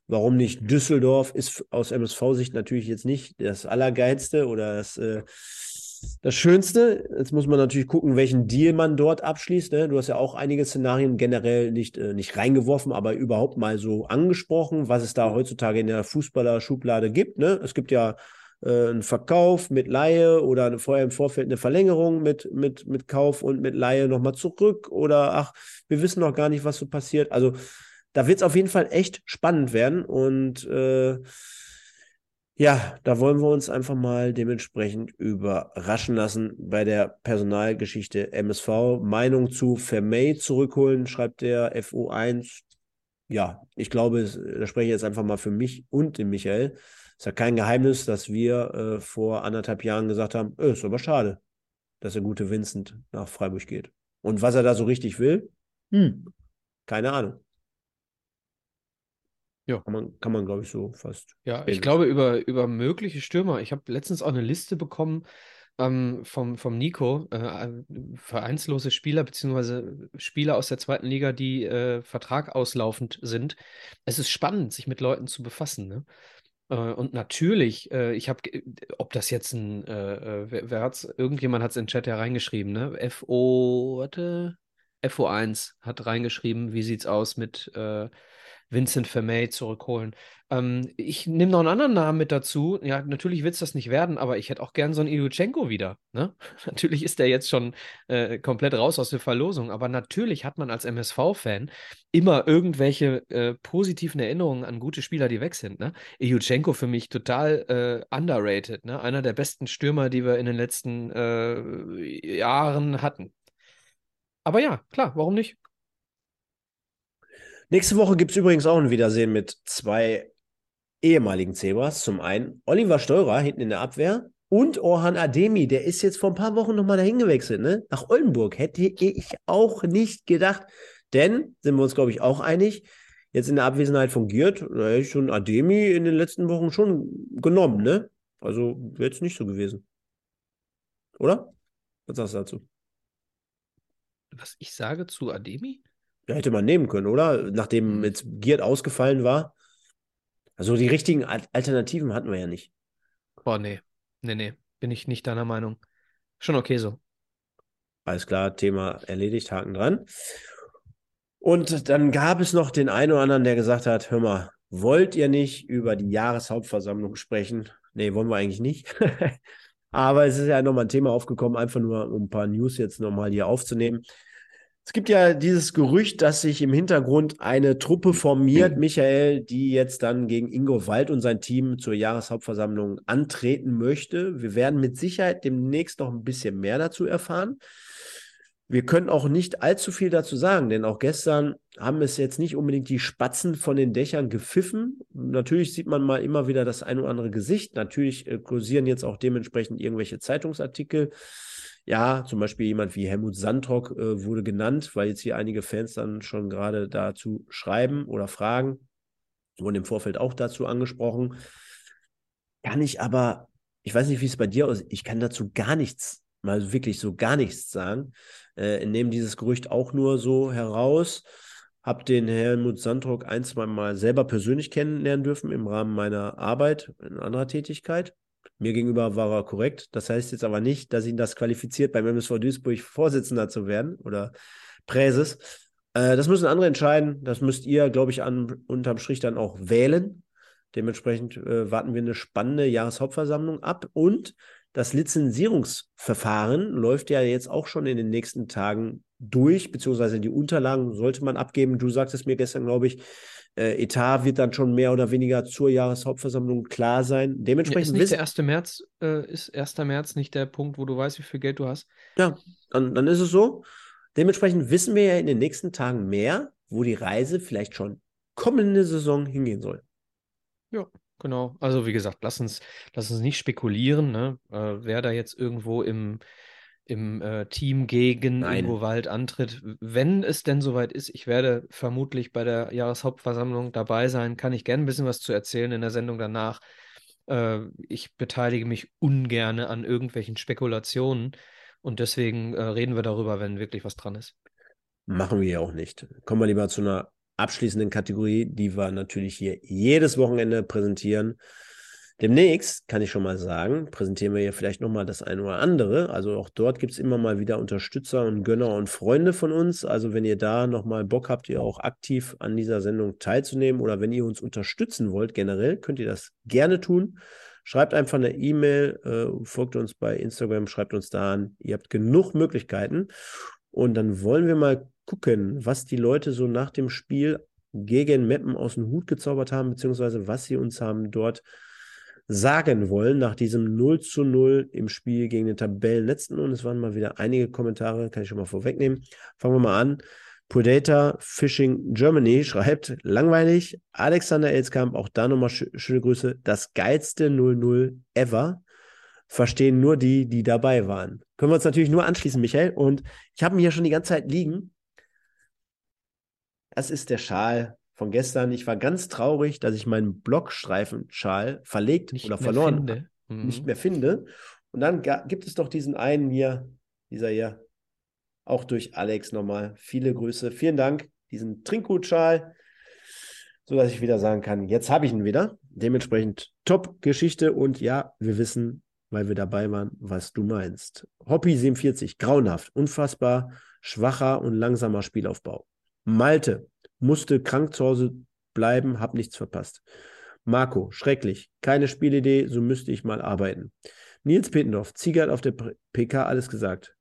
Speaker 1: Warum nicht Düsseldorf? Ist aus MSV-Sicht natürlich jetzt nicht das Allergeilste oder das äh, das Schönste, jetzt muss man natürlich gucken, welchen Deal man dort abschließt. Ne? Du hast ja auch einige Szenarien generell nicht, äh, nicht reingeworfen, aber überhaupt mal so angesprochen, was es da heutzutage in der Fußballer-Schublade gibt. Ne? Es gibt ja äh, einen Verkauf mit Laie oder vorher im Vorfeld eine Verlängerung mit, mit, mit Kauf und mit Laie nochmal zurück oder ach, wir wissen noch gar nicht, was so passiert. Also da wird es auf jeden Fall echt spannend werden und äh, ja, da wollen wir uns einfach mal dementsprechend überraschen lassen bei der Personalgeschichte MSV. Meinung zu Vermey zurückholen, schreibt der FO1. ja, ich glaube, da spreche ich jetzt einfach mal für mich und den Michael. Es ist ja kein Geheimnis, dass wir äh, vor anderthalb Jahren gesagt haben, äh, ist aber schade, dass der gute Vincent nach Freiburg geht. Und was er da so richtig will, hm, keine Ahnung. Ja. Kann man, kann man glaube ich, so fast.
Speaker 2: Ja, ich glaube, über, über mögliche Stürmer, ich habe letztens auch eine Liste bekommen ähm, vom, vom Nico, äh, vereinslose Spieler, beziehungsweise Spieler aus der zweiten Liga, die äh, Vertrag auslaufend sind. Es ist spannend, sich mit Leuten zu befassen. Ne? Äh, und natürlich, äh, ich habe, ob das jetzt ein, äh, wer, wer hat's, irgendjemand hat es in den Chat ja reingeschrieben, ne? FO, warte, FO1 hat reingeschrieben, wie sieht's aus mit Vincent Vermey zurückholen. Ähm, ich nehme noch einen anderen Namen mit dazu. Ja, natürlich wird es das nicht werden, aber ich hätte auch gern so einen Ilyuchenko wieder. Ne? natürlich ist der jetzt schon äh, komplett raus aus der Verlosung, aber natürlich hat man als MSV-Fan immer irgendwelche äh, positiven Erinnerungen an gute Spieler, die weg sind. Ne? Ilyuchenko für mich total äh, underrated. Ne? Einer der besten Stürmer, die wir in den letzten äh, Jahren hatten. Aber ja, klar, warum nicht?
Speaker 1: Nächste Woche gibt es übrigens auch ein Wiedersehen mit zwei ehemaligen Zebras. Zum einen Oliver Steurer hinten in der Abwehr und Orhan Ademi. Der ist jetzt vor ein paar Wochen nochmal dahin gewechselt, ne? Nach Oldenburg. Hätte ich auch nicht gedacht. Denn, sind wir uns, glaube ich, auch einig, jetzt in der Abwesenheit von Giert, da hätte ich schon Ademi in den letzten Wochen schon genommen, ne? Also wäre jetzt nicht so gewesen. Oder? Was sagst du dazu?
Speaker 2: Was ich sage zu Ademi?
Speaker 1: Ja, hätte man nehmen können, oder? Nachdem mhm. jetzt Giert ausgefallen war. Also die richtigen Alternativen hatten wir ja nicht.
Speaker 2: Boah, nee. Nee, nee. Bin ich nicht deiner Meinung. Schon okay so.
Speaker 1: Alles klar, Thema erledigt, Haken dran. Und dann gab es noch den einen oder anderen, der gesagt hat: Hör mal, wollt ihr nicht über die Jahreshauptversammlung sprechen? Nee, wollen wir eigentlich nicht. Aber es ist ja nochmal ein Thema aufgekommen, einfach nur um ein paar News jetzt nochmal hier aufzunehmen. Es gibt ja dieses Gerücht, dass sich im Hintergrund eine Truppe formiert, Michael, die jetzt dann gegen Ingo Wald und sein Team zur Jahreshauptversammlung antreten möchte. Wir werden mit Sicherheit demnächst noch ein bisschen mehr dazu erfahren. Wir können auch nicht allzu viel dazu sagen, denn auch gestern haben es jetzt nicht unbedingt die Spatzen von den Dächern gepfiffen. Natürlich sieht man mal immer wieder das ein oder andere Gesicht. Natürlich äh, kursieren jetzt auch dementsprechend irgendwelche Zeitungsartikel. Ja, zum Beispiel jemand wie Helmut Sandrock äh, wurde genannt, weil jetzt hier einige Fans dann schon gerade dazu schreiben oder fragen. Wurden im Vorfeld auch dazu angesprochen. Kann ich aber, ich weiß nicht, wie es bei dir aussieht, ich kann dazu gar nichts, mal wirklich so gar nichts sagen. Äh, nehme dieses Gerücht auch nur so heraus. Hab den Helmut Sandrock ein, zwei Mal selber persönlich kennenlernen dürfen im Rahmen meiner Arbeit in anderer Tätigkeit. Mir gegenüber war er korrekt. Das heißt jetzt aber nicht, dass ihn das qualifiziert, beim MSV Duisburg Vorsitzender zu werden oder Präses. Äh, das müssen andere entscheiden. Das müsst ihr, glaube ich, an, unterm Strich dann auch wählen. Dementsprechend äh, warten wir eine spannende Jahreshauptversammlung ab. Und das Lizenzierungsverfahren läuft ja jetzt auch schon in den nächsten Tagen durch, beziehungsweise die Unterlagen sollte man abgeben. Du sagtest mir gestern, glaube ich, äh, Etat wird dann schon mehr oder weniger zur Jahreshauptversammlung klar sein. Dementsprechend
Speaker 2: ja, ist nicht der 1. März, äh, ist 1. März nicht der Punkt, wo du weißt, wie viel Geld du hast?
Speaker 1: Ja, dann, dann ist es so. Dementsprechend wissen wir ja in den nächsten Tagen mehr, wo die Reise vielleicht schon kommende Saison hingehen soll.
Speaker 2: Ja, genau. Also wie gesagt, lass uns, lass uns nicht spekulieren, ne? äh, wer da jetzt irgendwo im im äh, Team gegen Nein. Ingo Wald antritt. Wenn es denn soweit ist, ich werde vermutlich bei der Jahreshauptversammlung dabei sein, kann ich gerne ein bisschen was zu erzählen in der Sendung danach. Äh, ich beteilige mich ungern an irgendwelchen Spekulationen und deswegen äh, reden wir darüber, wenn wirklich was dran ist.
Speaker 1: Machen wir ja auch nicht. Kommen wir lieber zu einer abschließenden Kategorie, die wir natürlich hier jedes Wochenende präsentieren. Demnächst, kann ich schon mal sagen, präsentieren wir hier vielleicht nochmal das eine oder andere. Also auch dort gibt es immer mal wieder Unterstützer und Gönner und Freunde von uns. Also wenn ihr da nochmal Bock habt, ihr auch aktiv an dieser Sendung teilzunehmen oder wenn ihr uns unterstützen wollt generell, könnt ihr das gerne tun. Schreibt einfach eine E-Mail, äh, folgt uns bei Instagram, schreibt uns da an. Ihr habt genug Möglichkeiten. Und dann wollen wir mal gucken, was die Leute so nach dem Spiel gegen Meppen aus dem Hut gezaubert haben, beziehungsweise was sie uns haben dort sagen wollen nach diesem 0 zu 0 im Spiel gegen den Tabellenletzten. Und es waren mal wieder einige Kommentare, kann ich schon mal vorwegnehmen. Fangen wir mal an. Predator Fishing Germany schreibt, langweilig. Alexander Elskamp, auch da nochmal sch schöne Grüße. Das geilste 0-0 ever. Verstehen nur die, die dabei waren. Können wir uns natürlich nur anschließen, Michael. Und ich habe ihn hier schon die ganze Zeit liegen. Das ist der Schal von gestern. Ich war ganz traurig, dass ich meinen Blockstreifen-Schal verlegt
Speaker 2: Nicht
Speaker 1: oder verloren.
Speaker 2: Mhm.
Speaker 1: nicht mehr finde. Und dann gibt es doch diesen einen hier, dieser hier, auch durch Alex nochmal. Viele Grüße. Vielen Dank. Diesen Trinkgutschal, sodass ich wieder sagen kann, jetzt habe ich ihn wieder. Dementsprechend Top-Geschichte und ja, wir wissen, weil wir dabei waren, was du meinst. Hoppy 47, grauenhaft, unfassbar schwacher und langsamer Spielaufbau. Malte musste krank zu Hause bleiben, hab nichts verpasst. Marco, schrecklich. Keine Spielidee, so müsste ich mal arbeiten. Nils Petendorf, Ziegert auf der PK, alles gesagt.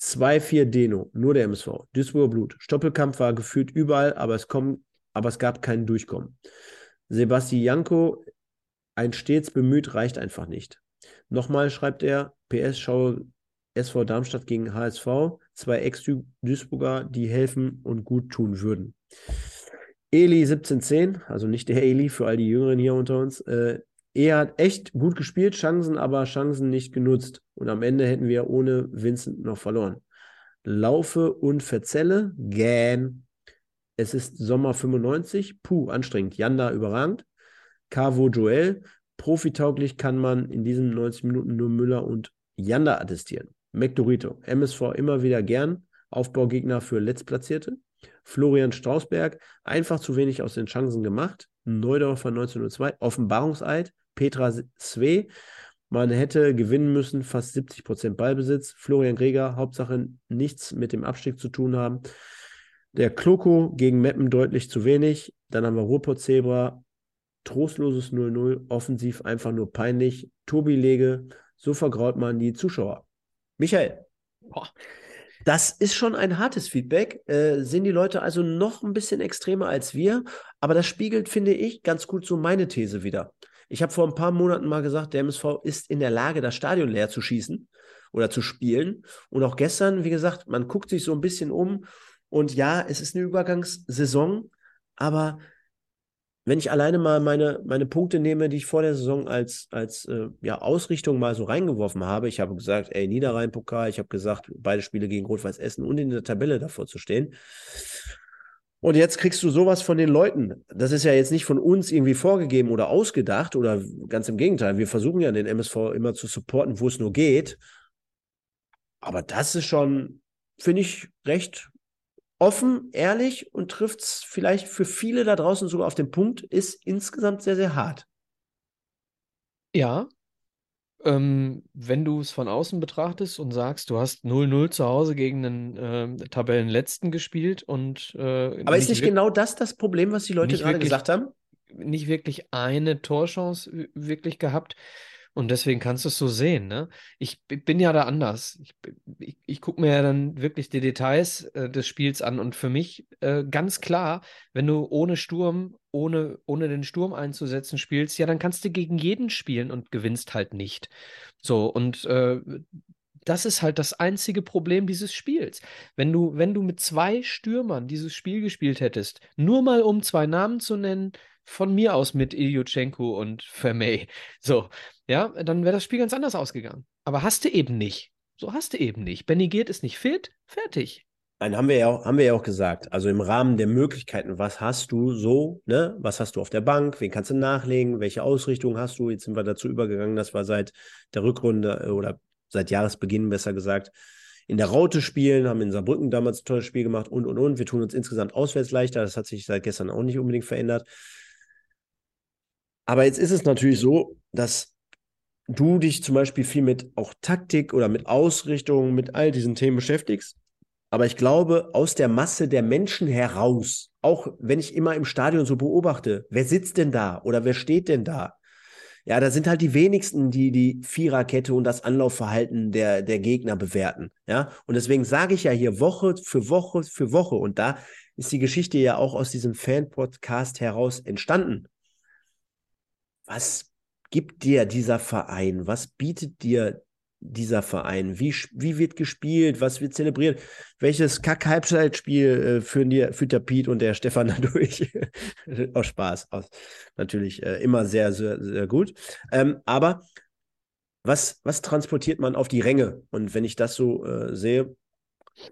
Speaker 1: 2-4 Deno, nur der MSV. Duisburger Blut. Stoppelkampf war gefühlt überall, aber es, kommen, aber es gab kein Durchkommen. Sebastian Janko, ein stets bemüht, reicht einfach nicht. Nochmal schreibt er, PS schaue SV Darmstadt gegen HSV, zwei Ex-Duisburger, die helfen und gut tun würden. Eli 1710, also nicht der Eli für all die Jüngeren hier unter uns, äh, er hat echt gut gespielt, Chancen, aber Chancen nicht genutzt. Und am Ende hätten wir ohne Vincent noch verloren. Laufe und verzelle, gähn. Es ist Sommer 95, puh, anstrengend. Janda überragend. Cavo Joel, profitauglich kann man in diesen 90 Minuten nur Müller und Janda attestieren. McDorito, MSV immer wieder gern, Aufbaugegner für Letztplatzierte. Florian Strausberg, einfach zu wenig aus den Chancen gemacht. Neudorfer 1902, Offenbarungseid. Petra Sve, man hätte gewinnen müssen, fast 70 Prozent Ballbesitz. Florian Greger, Hauptsache nichts mit dem Abstieg zu tun haben. Der Kloko gegen Meppen deutlich zu wenig. Dann haben wir Ruhrpott Zebra, trostloses 0-0, offensiv einfach nur peinlich. Tobi Lege, so vergraut man die Zuschauer. Michael,
Speaker 2: Boah.
Speaker 1: das ist schon ein hartes Feedback. Äh, sind die Leute also noch ein bisschen extremer als wir? Aber das spiegelt, finde ich, ganz gut so meine These wieder. Ich habe vor ein paar Monaten mal gesagt, der MSV ist in der Lage, das Stadion leer zu schießen oder zu spielen. Und auch gestern, wie gesagt, man guckt sich so ein bisschen um. Und ja, es ist eine Übergangssaison, aber wenn ich alleine mal meine, meine Punkte nehme, die ich vor der Saison als, als äh, ja, Ausrichtung mal so reingeworfen habe, ich habe gesagt, ey, Niederrhein-Pokal, ich habe gesagt, beide Spiele gegen Rot-Weiß Essen und in der Tabelle davor zu stehen. Und jetzt kriegst du sowas von den Leuten. Das ist ja jetzt nicht von uns irgendwie vorgegeben oder ausgedacht oder ganz im Gegenteil. Wir versuchen ja den MSV immer zu supporten, wo es nur geht. Aber das ist schon, finde ich, recht offen, ehrlich und trifft es vielleicht für viele da draußen sogar auf den Punkt, ist insgesamt sehr, sehr hart.
Speaker 2: Ja, ähm, wenn du es von außen betrachtest und sagst, du hast 0-0 zu Hause gegen einen ähm, Tabellenletzten gespielt und äh,
Speaker 1: Aber ist nicht genau das das Problem, was die Leute gerade gesagt haben?
Speaker 2: nicht wirklich eine Torchance wirklich gehabt. Und deswegen kannst du es so sehen, ne? Ich bin ja da anders. Ich, ich, ich gucke mir ja dann wirklich die Details äh, des Spiels an. Und für mich äh, ganz klar, wenn du ohne Sturm, ohne, ohne den Sturm einzusetzen spielst, ja, dann kannst du gegen jeden spielen und gewinnst halt nicht. So, und äh, das ist halt das einzige Problem dieses Spiels. Wenn du, wenn du mit zwei Stürmern dieses Spiel gespielt hättest, nur mal um zwei Namen zu nennen, von mir aus mit Ilyuchenko und Vermey, so, ja, dann wäre das Spiel ganz anders ausgegangen. Aber hast du eben nicht. So hast du eben nicht. Benny Giert ist nicht fit, fertig.
Speaker 1: Nein, haben wir ja auch, haben wir ja auch gesagt. Also im Rahmen der Möglichkeiten, was hast du so, ne? Was hast du auf der Bank? Wen kannst du nachlegen? Welche Ausrichtung hast du? Jetzt sind wir dazu übergegangen, dass wir seit der Rückrunde äh, oder seit Jahresbeginn besser gesagt in der Raute spielen, haben in Saarbrücken damals ein tolles Spiel gemacht und und und. Wir tun uns insgesamt auswärts leichter. Das hat sich seit gestern auch nicht unbedingt verändert. Aber jetzt ist es natürlich so, dass du dich zum Beispiel viel mit auch Taktik oder mit Ausrichtung, mit all diesen Themen beschäftigst. Aber ich glaube, aus der Masse der Menschen heraus, auch wenn ich immer im Stadion so beobachte, wer sitzt denn da oder wer steht denn da? Ja, da sind halt die wenigsten, die die Viererkette und das Anlaufverhalten der, der Gegner bewerten. Ja, und deswegen sage ich ja hier Woche für Woche für Woche. Und da ist die Geschichte ja auch aus diesem Fan-Podcast heraus entstanden. Was gibt dir dieser Verein? Was bietet dir dieser Verein? Wie, wie wird gespielt? Was wird zelebriert? Welches Kack-Halbzeitspiel äh, führen die, führt der Piet und der Stefan dadurch? aus Spaß, aus natürlich äh, immer sehr, sehr, sehr gut. Ähm, aber was, was transportiert man auf die Ränge? Und wenn ich das so äh, sehe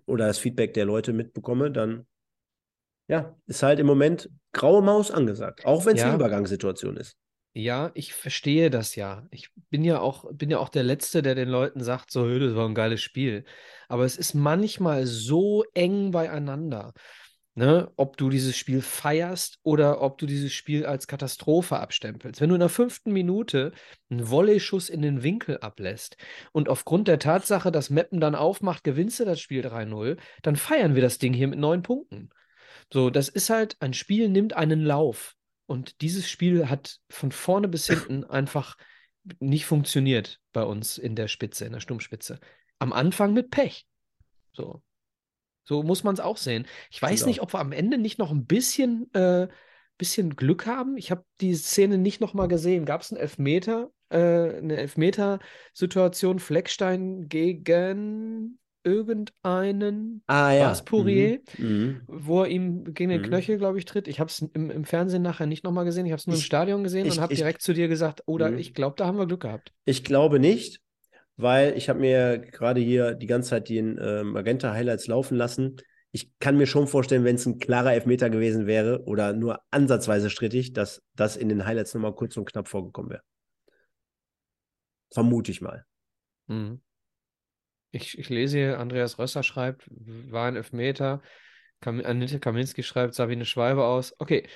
Speaker 1: oder das Feedback der Leute mitbekomme, dann ja, ist halt im Moment graue Maus angesagt, auch wenn es ja. eine Übergangssituation ist.
Speaker 2: Ja, ich verstehe das ja. Ich bin ja auch, bin ja auch der Letzte, der den Leuten sagt, so, das war ein geiles Spiel. Aber es ist manchmal so eng beieinander, ne, ob du dieses Spiel feierst oder ob du dieses Spiel als Katastrophe abstempelst. Wenn du in der fünften Minute einen Volley-Schuss in den Winkel ablässt und aufgrund der Tatsache, dass Meppen dann aufmacht, gewinnst du das Spiel 3-0, dann feiern wir das Ding hier mit neun Punkten. So, das ist halt, ein Spiel nimmt einen Lauf. Und dieses Spiel hat von vorne bis hinten einfach nicht funktioniert bei uns in der Spitze, in der Sturmspitze. Am Anfang mit Pech. So. So muss man es auch sehen. Ich weiß genau. nicht, ob wir am Ende nicht noch ein bisschen, äh, bisschen Glück haben. Ich habe die Szene nicht noch mal gesehen. Gab es einen Elfmeter, äh, eine Elfmeter-Situation Fleckstein gegen irgendeinen
Speaker 1: ah, ja.
Speaker 2: Poirier, mhm. mhm. wo er ihm gegen den mhm. Knöchel, glaube ich, tritt. Ich habe es im, im, Fernsehen nachher nicht nochmal gesehen. Ich habe es nur ich, im Stadion gesehen ich, und habe direkt zu dir gesagt, oder mhm. ich glaube, da haben wir Glück gehabt.
Speaker 1: Ich glaube nicht, weil ich habe mir gerade hier die ganze Zeit den äh, Magenta-Highlights laufen lassen. Ich kann mir schon vorstellen, wenn es ein klarer Elfmeter gewesen wäre oder nur ansatzweise strittig, dass das in den Highlights nochmal kurz und knapp vorgekommen wäre. Vermute ich mal.
Speaker 2: Mhm. Ich, ich lese hier, Andreas Rösser schreibt, war ein Elfmeter. Kam, Anita Kaminski schreibt Sabine Schwalbe aus. Okay,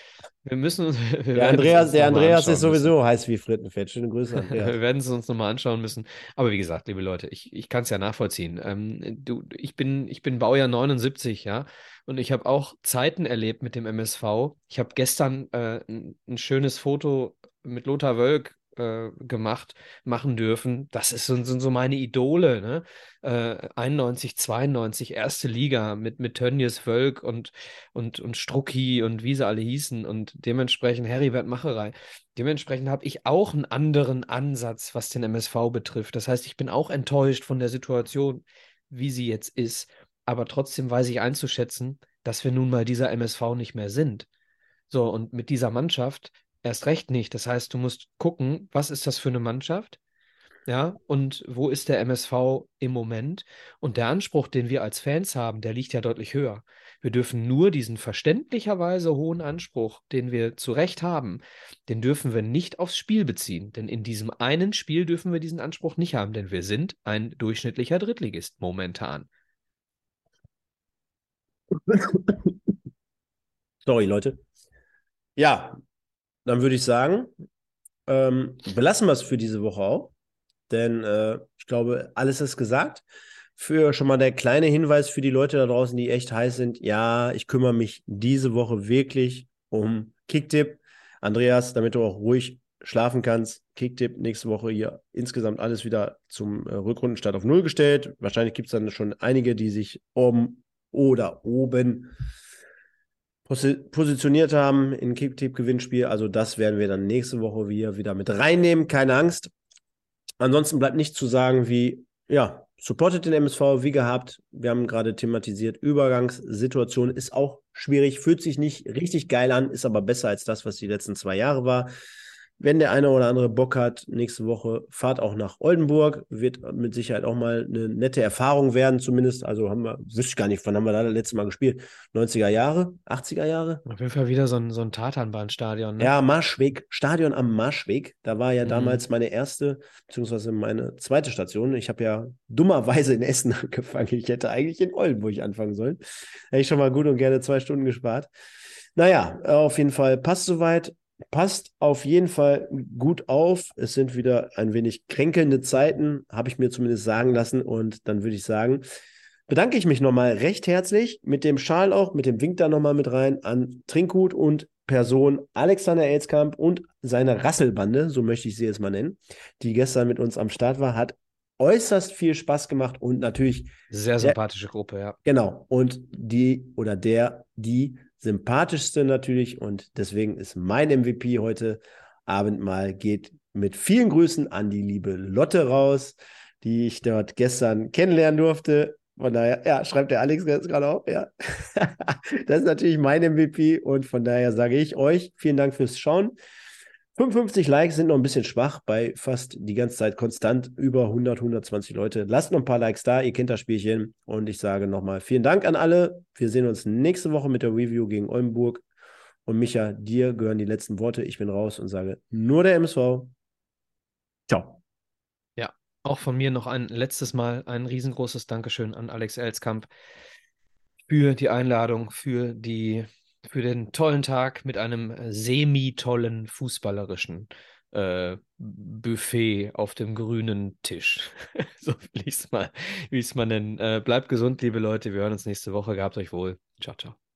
Speaker 2: wir müssen uns.
Speaker 1: Wir der Andreas, der Andreas ist sowieso müssen. heiß wie Frittenfett. Schöne Grüße,
Speaker 2: Andreas. wir werden es uns nochmal anschauen müssen. Aber wie gesagt, liebe Leute, ich, ich kann es ja nachvollziehen. Ähm, du, ich, bin, ich bin Baujahr 79, ja. Und ich habe auch Zeiten erlebt mit dem MSV. Ich habe gestern äh, ein, ein schönes Foto mit Lothar Wölk äh, gemacht, machen dürfen. Das ist, sind, so meine Idole. Ne? Äh, 91, 92, erste Liga mit, mit Tönnies Wölk und, und, und Strucki und wie sie alle hießen und dementsprechend Heribert Macherei. Dementsprechend habe ich auch einen anderen Ansatz, was den MSV betrifft. Das heißt, ich bin auch enttäuscht von der Situation, wie sie jetzt ist. Aber trotzdem weiß ich einzuschätzen, dass wir nun mal dieser MSV nicht mehr sind. So, und mit dieser Mannschaft Erst recht nicht. Das heißt, du musst gucken, was ist das für eine Mannschaft? Ja, und wo ist der MSV im Moment? Und der Anspruch, den wir als Fans haben, der liegt ja deutlich höher. Wir dürfen nur diesen verständlicherweise hohen Anspruch, den wir zu Recht haben, den dürfen wir nicht aufs Spiel beziehen. Denn in diesem einen Spiel dürfen wir diesen Anspruch nicht haben, denn wir sind ein durchschnittlicher Drittligist momentan.
Speaker 1: Sorry, Leute. Ja, dann würde ich sagen, ähm, belassen wir es für diese Woche auch. Denn äh, ich glaube, alles ist gesagt. Für schon mal der kleine Hinweis für die Leute da draußen, die echt heiß sind. Ja, ich kümmere mich diese Woche wirklich um Kicktipp. Andreas, damit du auch ruhig schlafen kannst. Kicktipp nächste Woche hier insgesamt alles wieder zum äh, Rückrundenstart auf Null gestellt. Wahrscheinlich gibt es dann schon einige, die sich oben oder oben positioniert haben in Kicktipp-Gewinnspiel. Also das werden wir dann nächste Woche wieder, wieder mit reinnehmen. Keine Angst. Ansonsten bleibt nichts zu sagen wie, ja, supportet den MSV wie gehabt. Wir haben gerade thematisiert, Übergangssituation ist auch schwierig, fühlt sich nicht richtig geil an, ist aber besser als das, was die letzten zwei Jahre war. Wenn der eine oder andere Bock hat, nächste Woche Fahrt auch nach Oldenburg. Wird mit Sicherheit auch mal eine nette Erfahrung werden, zumindest. Also haben wir, wüsste ich gar nicht, wann haben wir da das letzte Mal gespielt? 90er Jahre, 80er Jahre?
Speaker 2: Auf jeden Fall wieder so ein, so ein Tatanbahnstadion.
Speaker 1: Ne? Ja, Marschweg, Stadion am Marschweg. Da war ja mhm. damals meine erste, beziehungsweise meine zweite Station. Ich habe ja dummerweise in Essen angefangen. Ich hätte eigentlich in Oldenburg anfangen sollen. Hätte ich schon mal gut und gerne zwei Stunden gespart. Naja, auf jeden Fall passt soweit passt auf jeden Fall gut auf. Es sind wieder ein wenig kränkelnde Zeiten, habe ich mir zumindest sagen lassen. Und dann würde ich sagen, bedanke ich mich nochmal recht herzlich mit dem Schal auch, mit dem Wink da nochmal mit rein an Trinkhut und Person Alexander Elskamp und seine Rasselbande, so möchte ich sie jetzt mal nennen, die gestern mit uns am Start war, hat äußerst viel Spaß gemacht und natürlich.
Speaker 2: Sehr sympathische der, Gruppe, ja.
Speaker 1: Genau. Und die oder der, die sympathischste natürlich und deswegen ist mein MVP heute Abend mal geht mit vielen Grüßen an die liebe Lotte raus. die ich dort gestern kennenlernen durfte. Von daher, ja, schreibt der Alex gerade auf, ja. das ist natürlich mein MVP und von daher sage ich euch vielen Dank fürs Schauen. 55 Likes sind noch ein bisschen schwach, bei fast die ganze Zeit konstant über 100, 120 Leute. Lasst noch ein paar Likes da, ihr kennt das Spielchen. Und ich sage nochmal vielen Dank an alle. Wir sehen uns nächste Woche mit der Review gegen Oldenburg. Und Micha, dir gehören die letzten Worte. Ich bin raus und sage nur der MSV. Ciao.
Speaker 2: Ja, auch von mir noch ein letztes Mal ein riesengroßes Dankeschön an Alex Elskamp für die Einladung, für die für den tollen Tag mit einem äh, semi-tollen fußballerischen äh, Buffet auf dem grünen Tisch. so will ich es mal, mal nennen. Äh, bleibt gesund, liebe Leute. Wir hören uns nächste Woche. Gehabt euch wohl. Ciao, ciao.